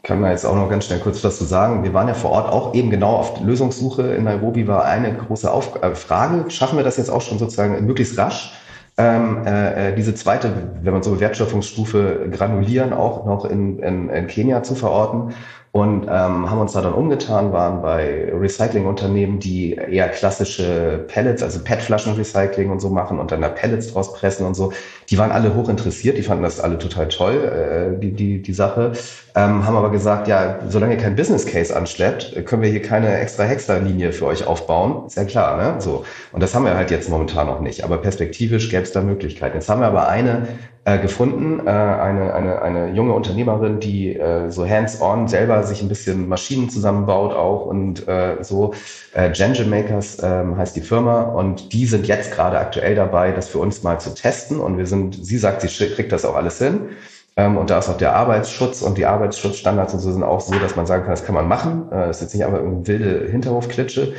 Kann man jetzt auch noch ganz schnell kurz was zu sagen. Wir waren ja vor Ort auch eben genau auf Lösungssuche. In Nairobi war eine große Auf äh, Frage. Schaffen wir das jetzt auch schon sozusagen möglichst rasch? Ähm, äh, äh, diese zweite, wenn man so Wertschöpfungsstufe granulieren, auch noch in, in, in Kenia zu verorten. und ähm, haben uns da dann umgetan, waren bei Recyclingunternehmen, die eher klassische Pellets, also PET-Flaschen-Recycling und so machen und dann da Pellets draus pressen und so. Die waren alle hoch interessiert, die fanden das alle total toll, äh, die, die, die Sache, ähm, haben aber gesagt, ja, solange ihr kein Business Case anschleppt, können wir hier keine extra Hexer-Linie für euch aufbauen. Ist ja klar, ne? So. Und das haben wir halt jetzt momentan noch nicht, aber perspektivisch gäbe es da Möglichkeiten. Jetzt haben wir aber eine äh, gefunden, äh, eine, eine, eine junge Unternehmerin, die äh, so hands-on selber sich ein bisschen Maschinen zusammenbaut auch und äh, so. Äh, Gengen Makers äh, heißt die Firma und die sind jetzt gerade aktuell dabei, das für uns mal zu testen und wir sind, sie sagt, sie kriegt das auch alles hin. Ähm, und da ist auch der Arbeitsschutz und die Arbeitsschutzstandards und so sind auch so, dass man sagen kann, das kann man machen. Äh, das ist jetzt nicht einfach eine wilde Hinterhofklitsche.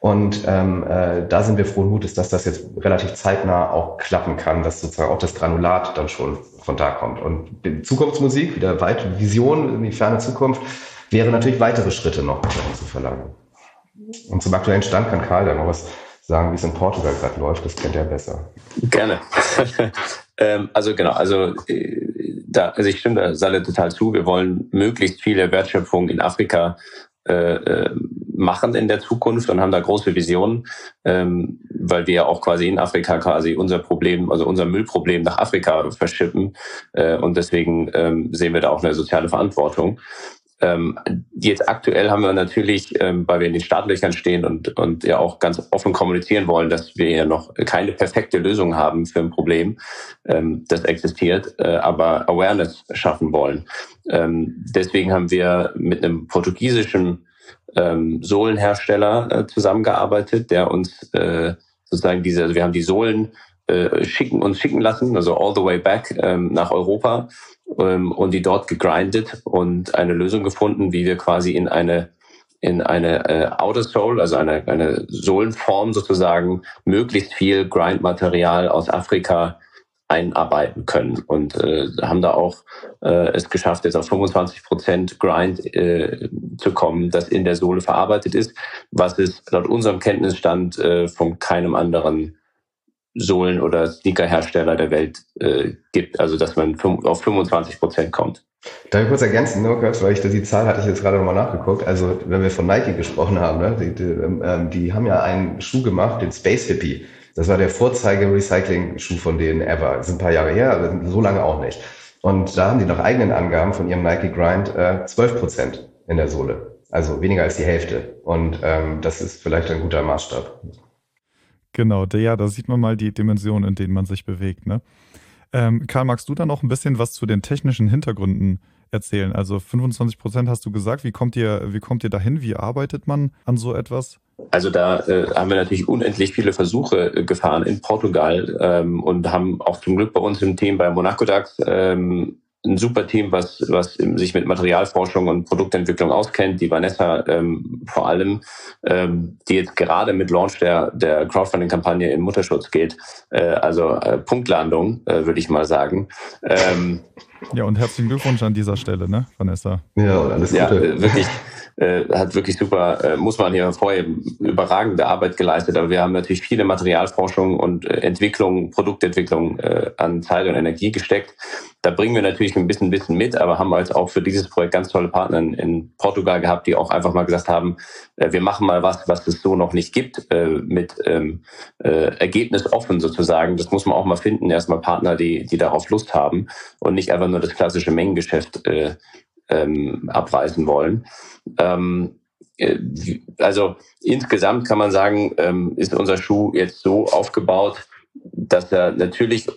Und ähm, äh, da sind wir frohen Mutes, dass das jetzt relativ zeitnah auch klappen kann, dass sozusagen auch das Granulat dann schon von da kommt. Und die Zukunftsmusik, wieder weite Vision in die ferne Zukunft, wäre natürlich weitere Schritte noch zu verlangen. Und zum aktuellen Stand kann Karl dann noch was sagen, wie es in Portugal gerade läuft. Das kennt er besser. Gerne. Ähm, also genau, also äh, da, also ich stimme da Salle total zu. Wir wollen möglichst viele Wertschöpfung in Afrika äh, äh, machen in der Zukunft und haben da große Visionen, ähm, weil wir ja auch quasi in Afrika quasi unser Problem, also unser Müllproblem nach Afrika verschippen. Äh, und deswegen ähm, sehen wir da auch eine soziale Verantwortung. Ähm, jetzt aktuell haben wir natürlich, ähm, weil wir in den Startlöchern stehen und, und ja auch ganz offen kommunizieren wollen, dass wir ja noch keine perfekte Lösung haben für ein Problem, ähm, das existiert, äh, aber Awareness schaffen wollen. Ähm, deswegen haben wir mit einem portugiesischen ähm, Sohlenhersteller äh, zusammengearbeitet, der uns äh, sozusagen diese, also wir haben die Sohlen äh, schicken uns schicken lassen, also all the way back ähm, nach Europa ähm, und die dort gegrindet und eine Lösung gefunden, wie wir quasi in eine in eine äh, Outer Soul, also eine, eine Sohlenform sozusagen, möglichst viel Grindmaterial aus Afrika einarbeiten können. Und äh, haben da auch äh, es geschafft, jetzt auf 25 Prozent Grind äh, zu kommen, das in der Sohle verarbeitet ist, was es laut unserem Kenntnisstand äh, von keinem anderen Sohlen- oder Sneakerhersteller der Welt äh, gibt, also dass man auf 25 Prozent kommt. Darf ich kurz ergänzen, Lukas, weil ich die Zahl hatte ich jetzt gerade nochmal nachgeguckt. Also wenn wir von Nike gesprochen haben, ne, die, die, ähm, die haben ja einen Schuh gemacht, den Space Hippie. Das war der Vorzeige-Recycling-Schuh von denen ever. Das ist ein paar Jahre her, aber so lange auch nicht. Und da haben die nach eigenen Angaben von ihrem Nike Grind äh, 12 Prozent in der Sohle. Also weniger als die Hälfte. Und ähm, das ist vielleicht ein guter Maßstab. Genau, ja, da sieht man mal die Dimensionen, in denen man sich bewegt. Ne? Ähm, Karl, magst du da noch ein bisschen was zu den technischen Hintergründen erzählen? Also 25 Prozent hast du gesagt. Wie kommt ihr, wie kommt ihr dahin? Wie arbeitet man an so etwas? Also da äh, haben wir natürlich unendlich viele Versuche äh, gefahren in Portugal ähm, und haben auch zum Glück bei uns im Team bei Monaco DAX ähm, ein super Team, was, was sich mit Materialforschung und Produktentwicklung auskennt. Die Vanessa ähm, vor allem, ähm, die jetzt gerade mit Launch der, der Crowdfunding-Kampagne in Mutterschutz geht. Äh, also äh, Punktlandung, äh, würde ich mal sagen. Ähm, ja, und herzlichen Glückwunsch an dieser Stelle, ne, Vanessa? Ja, alles Gute. Ja, wirklich äh, hat wirklich super, äh, muss man hier vorher überragende Arbeit geleistet. Aber wir haben natürlich viele Materialforschung und äh, Entwicklung, Produktentwicklung äh, an Zeit und Energie gesteckt. Da bringen wir natürlich ein bisschen Wissen mit, aber haben jetzt auch für dieses Projekt ganz tolle Partner in, in Portugal gehabt, die auch einfach mal gesagt haben, äh, wir machen mal was, was es so noch nicht gibt, äh, mit ähm, äh, Ergebnis offen sozusagen. Das muss man auch mal finden, erstmal Partner, die, die darauf Lust haben und nicht einfach nur das klassische Mengengeschäft äh, ähm, abreißen wollen. Ähm, äh, also insgesamt kann man sagen, ähm, ist unser Schuh jetzt so aufgebaut, dass er natürlich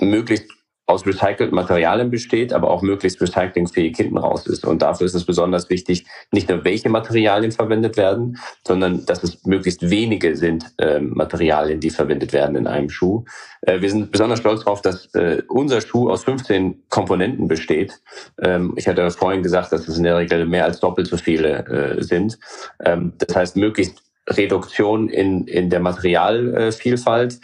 möglichst aus recycelten Materialien besteht, aber auch möglichst recyclingfähig hinten raus ist. Und dafür ist es besonders wichtig, nicht nur welche Materialien verwendet werden, sondern dass es möglichst wenige sind äh, Materialien, die verwendet werden in einem Schuh. Äh, wir sind besonders stolz darauf, dass äh, unser Schuh aus 15 Komponenten besteht. Ähm, ich hatte vorhin gesagt, dass es in der Regel mehr als doppelt so viele äh, sind. Ähm, das heißt, möglichst Reduktion in, in der Materialvielfalt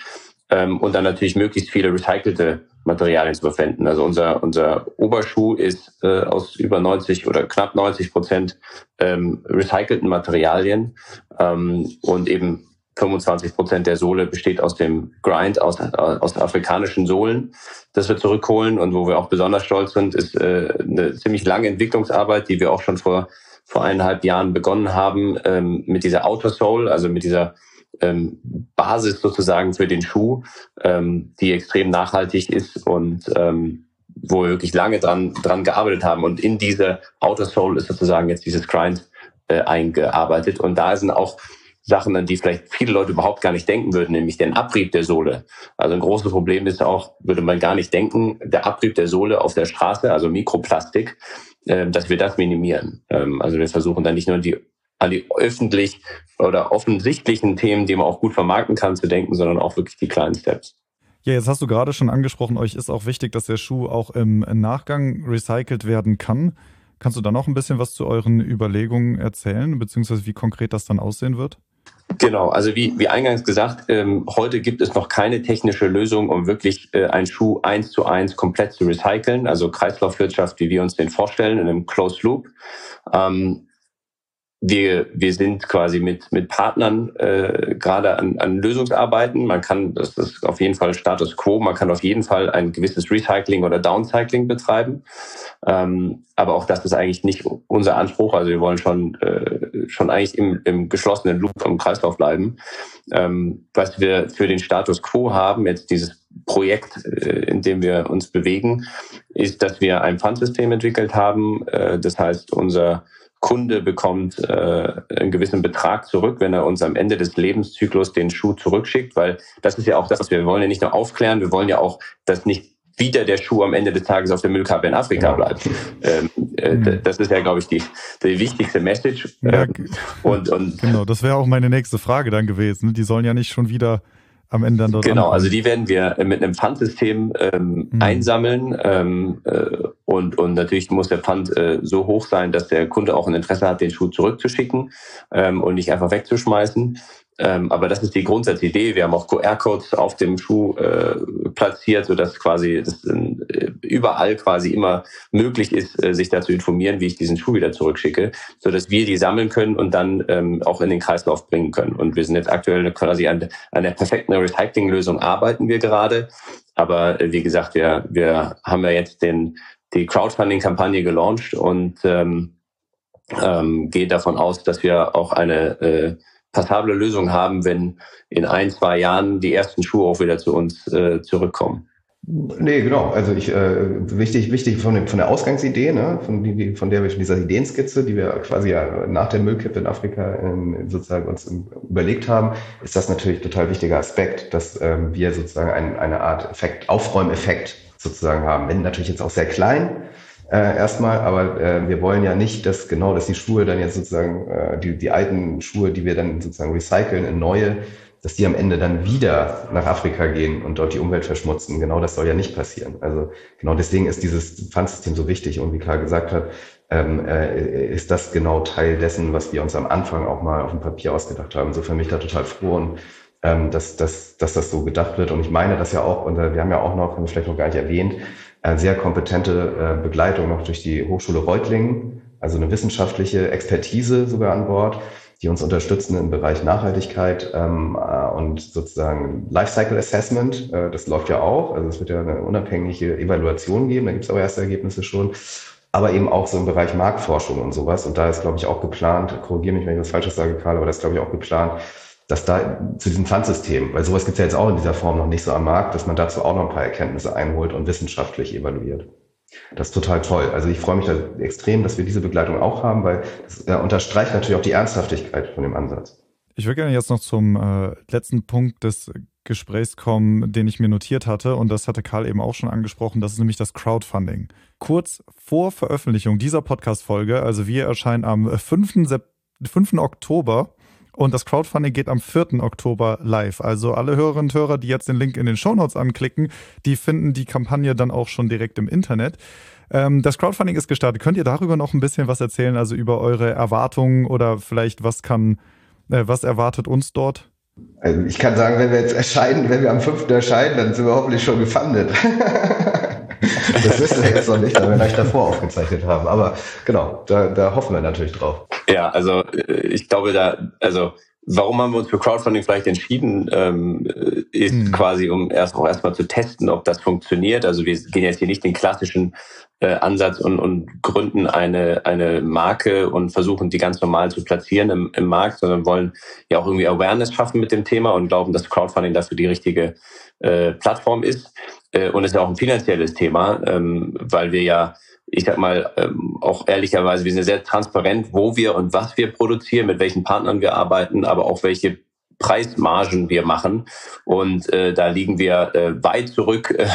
ähm, und dann natürlich möglichst viele recycelte Materialien zu verwenden. Also unser, unser Oberschuh ist äh, aus über 90 oder knapp 90 Prozent ähm, recycelten Materialien ähm, und eben 25 Prozent der Sohle besteht aus dem Grind, aus, aus afrikanischen Sohlen, das wir zurückholen. Und wo wir auch besonders stolz sind, ist äh, eine ziemlich lange Entwicklungsarbeit, die wir auch schon vor, vor eineinhalb Jahren begonnen haben, ähm, mit dieser Outer Sole, also mit dieser ähm, Basis sozusagen für den Schuh, ähm, die extrem nachhaltig ist und ähm, wo wir wirklich lange dran, dran gearbeitet haben. Und in diese Outer Sole ist sozusagen jetzt dieses Grind äh, eingearbeitet. Und da sind auch Sachen, an die vielleicht viele Leute überhaupt gar nicht denken würden, nämlich den Abrieb der Sohle. Also ein großes Problem ist auch, würde man gar nicht denken, der Abrieb der Sohle auf der Straße, also Mikroplastik, äh, dass wir das minimieren. Ähm, also wir versuchen dann nicht nur die an die öffentlich oder offensichtlichen Themen, die man auch gut vermarkten kann, zu denken, sondern auch wirklich die kleinen Steps. Ja, jetzt hast du gerade schon angesprochen, euch ist auch wichtig, dass der Schuh auch im Nachgang recycelt werden kann. Kannst du da noch ein bisschen was zu euren Überlegungen erzählen, beziehungsweise wie konkret das dann aussehen wird? Genau, also wie, wie eingangs gesagt, ähm, heute gibt es noch keine technische Lösung, um wirklich äh, einen Schuh eins zu eins komplett zu recyceln, also Kreislaufwirtschaft, wie wir uns den vorstellen, in einem Closed Loop. Ähm, wir, wir sind quasi mit, mit Partnern äh, gerade an, an Lösungsarbeiten. Man kann, das ist auf jeden Fall Status quo, man kann auf jeden Fall ein gewisses Recycling oder Downcycling betreiben. Ähm, aber auch das ist eigentlich nicht unser Anspruch. Also wir wollen schon, äh, schon eigentlich im, im geschlossenen Loop im Kreislauf bleiben. Ähm, was wir für den Status quo haben, jetzt dieses Projekt, äh, in dem wir uns bewegen, ist, dass wir ein Pfandsystem entwickelt haben. Äh, das heißt, unser Kunde bekommt äh, einen gewissen Betrag zurück, wenn er uns am Ende des Lebenszyklus den Schuh zurückschickt, weil das ist ja auch das, was wir, wir wollen ja nicht nur aufklären, wir wollen ja auch, dass nicht wieder der Schuh am Ende des Tages auf der Müllkappe in Afrika bleibt. Ähm, äh, mhm. das ist ja, glaube ich, die, die wichtigste Message. Ja, ähm, und, und genau, das wäre auch meine nächste Frage dann gewesen. Die sollen ja nicht schon wieder am Ende dann dort Genau, ankommen. also die werden wir mit einem Pfandsystem ähm, mhm. einsammeln ähm, äh, und, und natürlich muss der Pfand äh, so hoch sein, dass der Kunde auch ein Interesse hat, den Schuh zurückzuschicken ähm, und nicht einfach wegzuschmeißen. Ähm, aber das ist die Grundsatzidee. Wir haben auch QR-Codes auf dem Schuh äh, platziert, sodass quasi das, äh, überall quasi immer möglich ist, äh, sich da zu informieren, wie ich diesen Schuh wieder zurückschicke, sodass wir die sammeln können und dann ähm, auch in den Kreislauf bringen können. Und wir sind jetzt aktuell quasi an, an der perfekten Recycling-Lösung arbeiten wir gerade. Aber äh, wie gesagt, wir, wir haben ja jetzt den, die Crowdfunding-Kampagne gelauncht und ähm, ähm, gehe davon aus, dass wir auch eine äh, passable Lösung haben, wenn in ein, zwei Jahren die ersten Schuhe auch wieder zu uns äh, zurückkommen. Nee, genau. Also ich äh, wichtig, wichtig von, dem, von der Ausgangsidee, ne, von, die, von der wir dieser Ideenskizze, die wir quasi ja nach der Müllkippe in Afrika ähm, sozusagen uns überlegt haben, ist das natürlich total wichtiger Aspekt, dass ähm, wir sozusagen ein, eine Art Effekt, Aufräumeffekt sozusagen haben. Wenn natürlich jetzt auch sehr klein, äh, erstmal, aber äh, wir wollen ja nicht, dass genau, dass die Schuhe dann jetzt sozusagen, äh, die, die alten Schuhe, die wir dann sozusagen recyceln in neue, dass die am Ende dann wieder nach Afrika gehen und dort die Umwelt verschmutzen. Genau das soll ja nicht passieren. Also genau deswegen ist dieses Pfandsystem so wichtig und wie klar gesagt hat, ähm, äh, ist das genau Teil dessen, was wir uns am Anfang auch mal auf dem Papier ausgedacht haben. Insofern bin ich da total froh und ähm, dass, dass, dass das so gedacht wird. Und ich meine das ja auch, und wir haben ja auch noch, haben wir vielleicht noch gar nicht erwähnt, äh, sehr kompetente äh, Begleitung noch durch die Hochschule Reutlingen, also eine wissenschaftliche Expertise sogar an Bord, die uns unterstützen im Bereich Nachhaltigkeit ähm, äh, und sozusagen Lifecycle Assessment. Äh, das läuft ja auch, also es wird ja eine unabhängige Evaluation geben, da gibt es aber erste Ergebnisse schon aber eben auch so im Bereich Marktforschung und sowas. Und da ist, glaube ich, auch geplant, korrigiere mich, wenn ich was Falsches sage, Karl, aber das ist, glaube ich, auch geplant, dass da zu diesem Pfandsystem, weil sowas gibt es ja jetzt auch in dieser Form noch nicht so am Markt, dass man dazu auch noch ein paar Erkenntnisse einholt und wissenschaftlich evaluiert. Das ist total toll. Also ich freue mich da extrem, dass wir diese Begleitung auch haben, weil das äh, unterstreicht natürlich auch die Ernsthaftigkeit von dem Ansatz. Ich würde gerne jetzt noch zum äh, letzten Punkt des Gesprächs kommen, den ich mir notiert hatte. Und das hatte Karl eben auch schon angesprochen. Das ist nämlich das Crowdfunding. Kurz vor Veröffentlichung dieser Podcast-Folge, also wir erscheinen am 5. Sep 5. Oktober, und das Crowdfunding geht am 4. Oktober live. Also alle Hörerinnen und Hörer, die jetzt den Link in den Shownotes anklicken, die finden die Kampagne dann auch schon direkt im Internet. Ähm, das Crowdfunding ist gestartet. Könnt ihr darüber noch ein bisschen was erzählen? Also über eure Erwartungen oder vielleicht was kann, äh, was erwartet uns dort? Also ich kann sagen, wenn wir jetzt erscheinen, wenn wir am 5. erscheinen, dann sind wir hoffentlich schon gefundet. Das wissen wir jetzt noch nicht, weil wir gleich davor aufgezeichnet haben. Aber genau, da, da hoffen wir natürlich drauf. Ja, also äh, ich glaube da, also Warum haben wir uns für Crowdfunding vielleicht entschieden, ähm, ist mhm. quasi, um erst auch erstmal zu testen, ob das funktioniert. Also wir gehen jetzt hier nicht den klassischen äh, Ansatz und, und gründen eine, eine Marke und versuchen, die ganz normal zu platzieren im, im Markt, sondern wollen ja auch irgendwie Awareness schaffen mit dem Thema und glauben, dass Crowdfunding dafür die richtige äh, Plattform ist. Äh, und es ist ja auch ein finanzielles Thema, ähm, weil wir ja ich sag mal, ähm, auch ehrlicherweise, wir sind sehr transparent, wo wir und was wir produzieren, mit welchen Partnern wir arbeiten, aber auch welche Preismargen wir machen. Und äh, da liegen wir äh, weit zurück äh,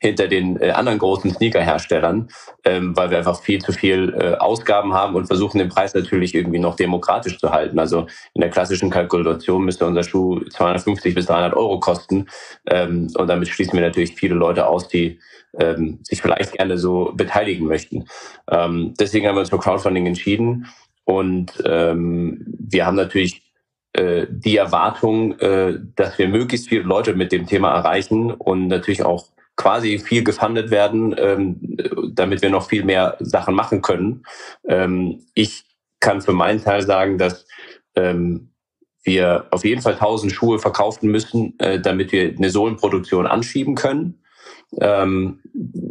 hinter den äh, anderen großen Sneaker-Herstellern, ähm, weil wir einfach viel zu viel äh, Ausgaben haben und versuchen, den Preis natürlich irgendwie noch demokratisch zu halten. Also in der klassischen Kalkulation müsste unser Schuh 250 bis 300 Euro kosten. Ähm, und damit schließen wir natürlich viele Leute aus, die ähm, sich vielleicht gerne so beteiligen möchten. Ähm, deswegen haben wir uns für Crowdfunding entschieden. Und ähm, wir haben natürlich äh, die Erwartung, äh, dass wir möglichst viele Leute mit dem Thema erreichen und natürlich auch quasi viel gefundet werden, ähm, damit wir noch viel mehr Sachen machen können. Ähm, ich kann für meinen Teil sagen, dass ähm, wir auf jeden Fall 1000 Schuhe verkaufen müssen, äh, damit wir eine Sohlenproduktion anschieben können. Ähm,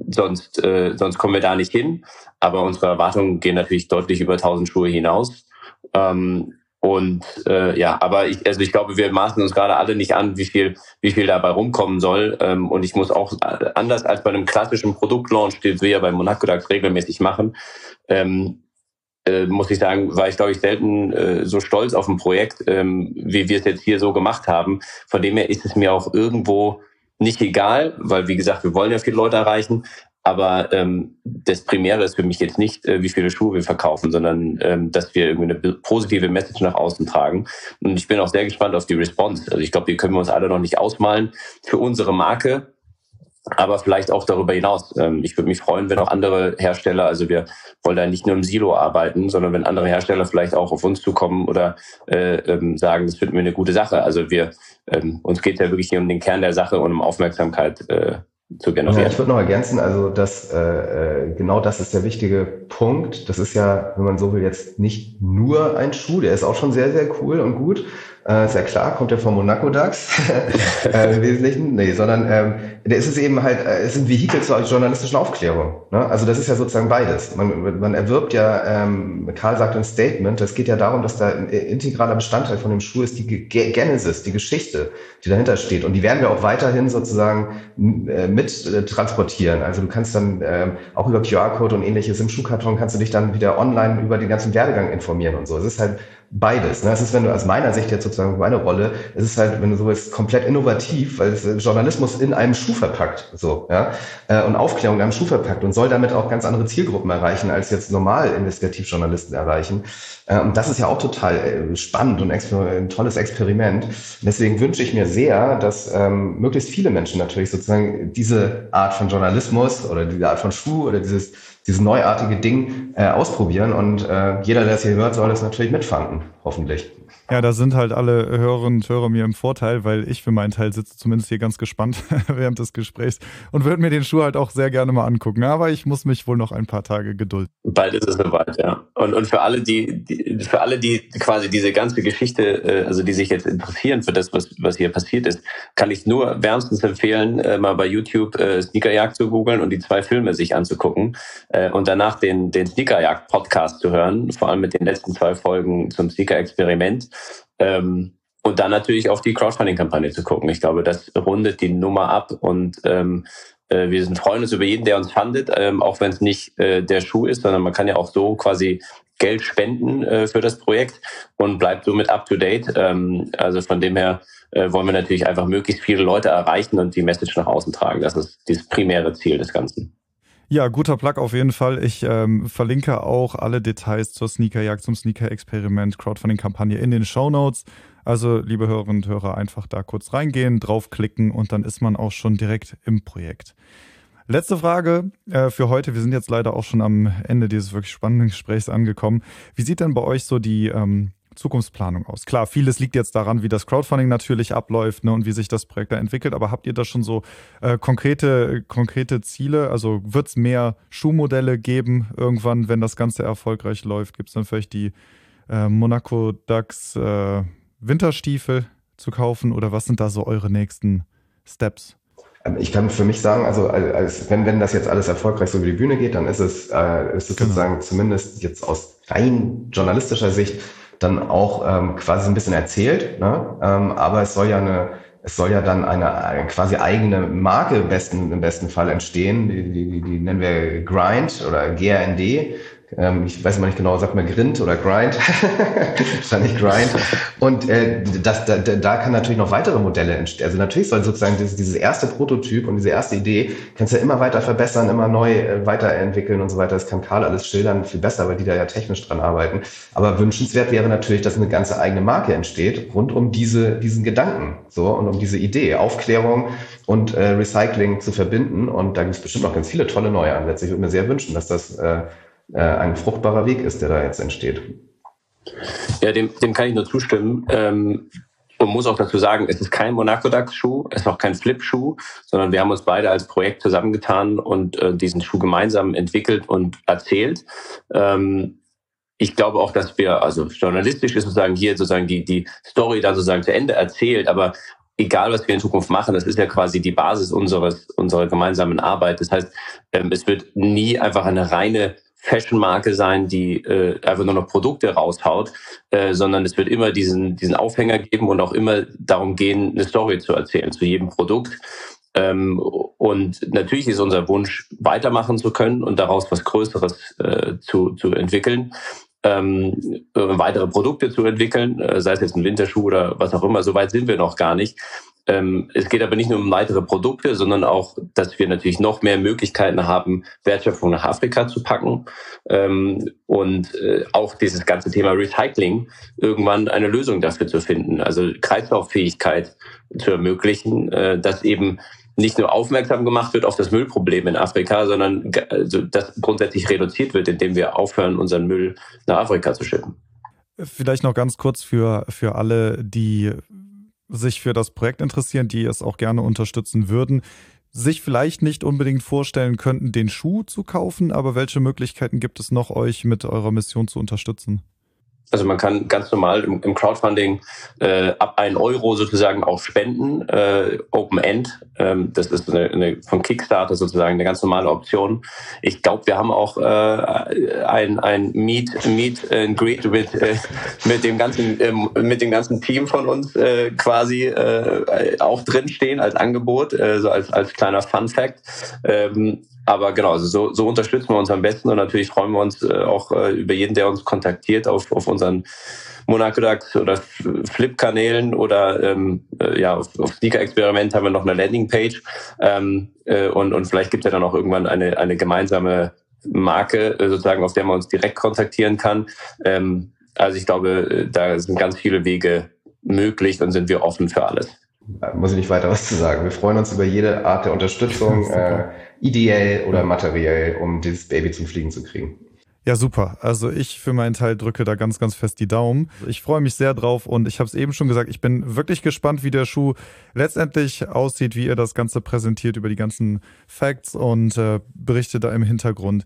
sonst, äh, sonst kommen wir da nicht hin. Aber unsere Erwartungen gehen natürlich deutlich über 1000 Schuhe hinaus. Ähm, und äh, ja, aber ich, also ich glaube, wir maßen uns gerade alle nicht an, wie viel, wie viel dabei rumkommen soll. Ähm, und ich muss auch äh, anders als bei einem klassischen Produktlaunch, den wir ja bei Monaco DAX regelmäßig machen, ähm, äh, muss ich sagen, war ich, glaube ich, selten äh, so stolz auf ein Projekt, ähm, wie wir es jetzt hier so gemacht haben. Von dem her ist es mir auch irgendwo nicht egal, weil wie gesagt, wir wollen ja viele Leute erreichen, aber ähm, das Primäre ist für mich jetzt nicht, äh, wie viele Schuhe wir verkaufen, sondern ähm, dass wir irgendwie eine positive Message nach außen tragen. Und ich bin auch sehr gespannt auf die Response. Also ich glaube, die können wir uns alle noch nicht ausmalen für unsere Marke, aber vielleicht auch darüber hinaus. Ähm, ich würde mich freuen, wenn auch andere Hersteller, also wir wollen da nicht nur im Silo arbeiten, sondern wenn andere Hersteller vielleicht auch auf uns zukommen oder äh, ähm, sagen, das finden wir eine gute Sache. Also wir ähm, uns geht ja wirklich hier um den Kern der Sache und um Aufmerksamkeit äh, zu generieren. Ja, ich würde noch ergänzen, also das, äh, äh, genau das ist der wichtige Punkt. Das ist ja, wenn man so will, jetzt nicht nur ein Schuh, der ist auch schon sehr, sehr cool und gut, äh, ist ja klar, kommt ja vom Monaco DAX äh, im Wesentlichen. Nee, sondern ähm, der ist es eben halt, äh, ist ein Vehikel zur journalistischen Aufklärung. Ne? Also das ist ja sozusagen beides. Man, man erwirbt ja, ähm, Karl sagt ein Statement, es geht ja darum, dass da ein integraler Bestandteil von dem Schuh ist die Genesis, die Geschichte, die dahinter steht. Und die werden wir auch weiterhin sozusagen äh, mit äh, transportieren. Also du kannst dann ähm, auch über QR-Code und ähnliches im Schuhkarton kannst du dich dann wieder online über den ganzen Werdegang informieren und so. Es ist halt beides. Ne? Es ist, wenn du aus meiner Sicht jetzt sozusagen meine Rolle, es ist halt, wenn du so bist, komplett innovativ, weil es Journalismus in einem Schuh verpackt, so, ja, äh, und Aufklärung in einem Schuh verpackt und soll damit auch ganz andere Zielgruppen erreichen, als jetzt normal Investigativjournalisten erreichen. Äh, und das ist ja auch total äh, spannend und ein tolles Experiment. Deswegen wünsche ich mir sehr, dass ähm, möglichst viele Menschen natürlich sozusagen diese Art von Journalismus oder diese Art von Schuh oder dieses dieses neuartige Ding äh, ausprobieren. Und äh, jeder, der das hier hört, soll das natürlich mitfangen, hoffentlich. Ja, da sind halt alle Hörerinnen und Hörer mir im Vorteil, weil ich für meinen Teil sitze zumindest hier ganz gespannt während des Gesprächs und würde mir den Schuh halt auch sehr gerne mal angucken. Aber ich muss mich wohl noch ein paar Tage gedulden. Bald ist es soweit, ja. Und, und für alle, die, die, für alle, die quasi diese ganze Geschichte, äh, also die sich jetzt interessieren für das, was, was hier passiert ist, kann ich nur wärmstens empfehlen, äh, mal bei YouTube äh, Sneakerjagd zu googeln und die zwei Filme sich anzugucken und danach den, den Sneakerjagd-Podcast zu hören, vor allem mit den letzten zwei Folgen zum Sneaker-Experiment. Ähm, und dann natürlich auf die Crowdfunding-Kampagne zu gucken. Ich glaube, das rundet die Nummer ab und ähm, äh, wir sind freuen uns über jeden, der uns fundet, ähm, auch wenn es nicht äh, der Schuh ist, sondern man kann ja auch so quasi Geld spenden äh, für das Projekt und bleibt somit up to date. Ähm, also von dem her äh, wollen wir natürlich einfach möglichst viele Leute erreichen und die Message nach außen tragen. Das ist das primäre Ziel des Ganzen. Ja, guter Plug auf jeden Fall. Ich ähm, verlinke auch alle Details zur Sneakerjagd, zum Sneaker-Experiment, Crowdfunding-Kampagne in den Show Notes. Also, liebe Hörerinnen und Hörer, einfach da kurz reingehen, draufklicken und dann ist man auch schon direkt im Projekt. Letzte Frage äh, für heute. Wir sind jetzt leider auch schon am Ende dieses wirklich spannenden Gesprächs angekommen. Wie sieht denn bei euch so die ähm, Zukunftsplanung aus? Klar, vieles liegt jetzt daran, wie das Crowdfunding natürlich abläuft ne, und wie sich das Projekt da entwickelt, aber habt ihr da schon so äh, konkrete, konkrete Ziele? Also wird es mehr Schuhmodelle geben irgendwann, wenn das Ganze erfolgreich läuft? Gibt es dann vielleicht die äh, Monaco Ducks äh, Winterstiefel zu kaufen oder was sind da so eure nächsten Steps? Ähm, ich kann für mich sagen, also als, wenn, wenn das jetzt alles erfolgreich so über die Bühne geht, dann ist es, äh, ist es genau. sozusagen zumindest jetzt aus rein journalistischer Sicht dann auch ähm, quasi ein bisschen erzählt. Ne? Ähm, aber es soll ja eine, es soll ja dann eine, eine quasi eigene Marke im besten, im besten Fall entstehen. Die, die, die nennen wir Grind oder GRND. Ähm, ich weiß immer nicht genau, sagt man Grind oder Grind? Wahrscheinlich Grind. Und äh, das, da, da kann natürlich noch weitere Modelle entstehen. Also natürlich soll sozusagen dieses, dieses erste Prototyp und diese erste Idee, kannst du ja immer weiter verbessern, immer neu äh, weiterentwickeln und so weiter. Das kann Karl alles schildern, viel besser, weil die da ja technisch dran arbeiten. Aber wünschenswert wäre natürlich, dass eine ganze eigene Marke entsteht, rund um diese, diesen Gedanken so und um diese Idee, Aufklärung und äh, Recycling zu verbinden. Und da gibt es bestimmt noch ganz viele tolle neue Ansätze. Ich würde mir sehr wünschen, dass das äh, äh, ein fruchtbarer Weg ist, der da jetzt entsteht. Ja, dem, dem kann ich nur zustimmen. Ähm, und muss auch dazu sagen, es ist kein Monaco Dax Schuh, es ist auch kein Flip Schuh, sondern wir haben uns beide als Projekt zusammengetan und äh, diesen Schuh gemeinsam entwickelt und erzählt. Ähm, ich glaube auch, dass wir, also journalistisch ist sozusagen hier sozusagen die, die Story dann sozusagen zu Ende erzählt, aber egal was wir in Zukunft machen, das ist ja quasi die Basis unseres, unserer gemeinsamen Arbeit. Das heißt, ähm, es wird nie einfach eine reine Fashion-Marke sein, die äh, einfach nur noch Produkte raushaut, äh, sondern es wird immer diesen, diesen Aufhänger geben und auch immer darum gehen, eine Story zu erzählen zu jedem Produkt. Ähm, und natürlich ist unser Wunsch, weitermachen zu können und daraus was Größeres äh, zu, zu entwickeln. Ähm, äh, weitere Produkte zu entwickeln, äh, sei es jetzt ein Winterschuh oder was auch immer, soweit sind wir noch gar nicht. Ähm, es geht aber nicht nur um weitere Produkte, sondern auch, dass wir natürlich noch mehr Möglichkeiten haben, Wertschöpfung nach Afrika zu packen ähm, und äh, auch dieses ganze Thema Recycling irgendwann eine Lösung dafür zu finden, also Kreislauffähigkeit zu ermöglichen, äh, dass eben nicht nur aufmerksam gemacht wird auf das Müllproblem in Afrika, sondern also, das grundsätzlich reduziert wird, indem wir aufhören, unseren Müll nach Afrika zu schippen. Vielleicht noch ganz kurz für, für alle, die sich für das Projekt interessieren, die es auch gerne unterstützen würden, sich vielleicht nicht unbedingt vorstellen könnten, den Schuh zu kaufen, aber welche Möglichkeiten gibt es noch, euch mit eurer Mission zu unterstützen? Also man kann ganz normal im, im Crowdfunding äh, ab 1 Euro sozusagen auch spenden, äh, Open End. Ähm, das ist eine, eine von Kickstarter sozusagen eine ganz normale Option. Ich glaube, wir haben auch äh, ein, ein Meet, Meet and Greet mit, äh, mit, dem ganzen, äh, mit dem ganzen Team von uns äh, quasi äh, auch drinstehen als Angebot, äh, so als, als kleiner Fun Fact. Ähm, aber genau, also so, so unterstützen wir uns am besten und natürlich freuen wir uns äh, auch äh, über jeden, der uns kontaktiert auf, auf unseren Monacodax oder Flip-Kanälen oder ähm, äh, ja, auf, auf Sneaker-Experiment haben wir noch eine Landingpage ähm, äh, und, und vielleicht gibt es ja dann auch irgendwann eine, eine gemeinsame Marke äh, sozusagen, auf der man uns direkt kontaktieren kann. Ähm, also ich glaube, äh, da sind ganz viele Wege möglich und sind wir offen für alles. Muss ich nicht weiter was zu sagen. Wir freuen uns über jede Art der Unterstützung, äh, ideell oder materiell, um dieses Baby zum Fliegen zu kriegen. Ja, super. Also ich für meinen Teil drücke da ganz, ganz fest die Daumen. Ich freue mich sehr drauf und ich habe es eben schon gesagt, ich bin wirklich gespannt, wie der Schuh letztendlich aussieht, wie ihr das Ganze präsentiert über die ganzen Facts und äh, Berichte da im Hintergrund.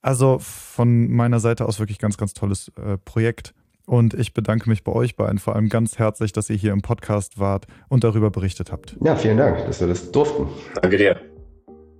Also von meiner Seite aus wirklich ganz, ganz tolles äh, Projekt. Und ich bedanke mich bei euch beiden vor allem ganz herzlich, dass ihr hier im Podcast wart und darüber berichtet habt. Ja, vielen Dank, dass wir das durften. Danke dir.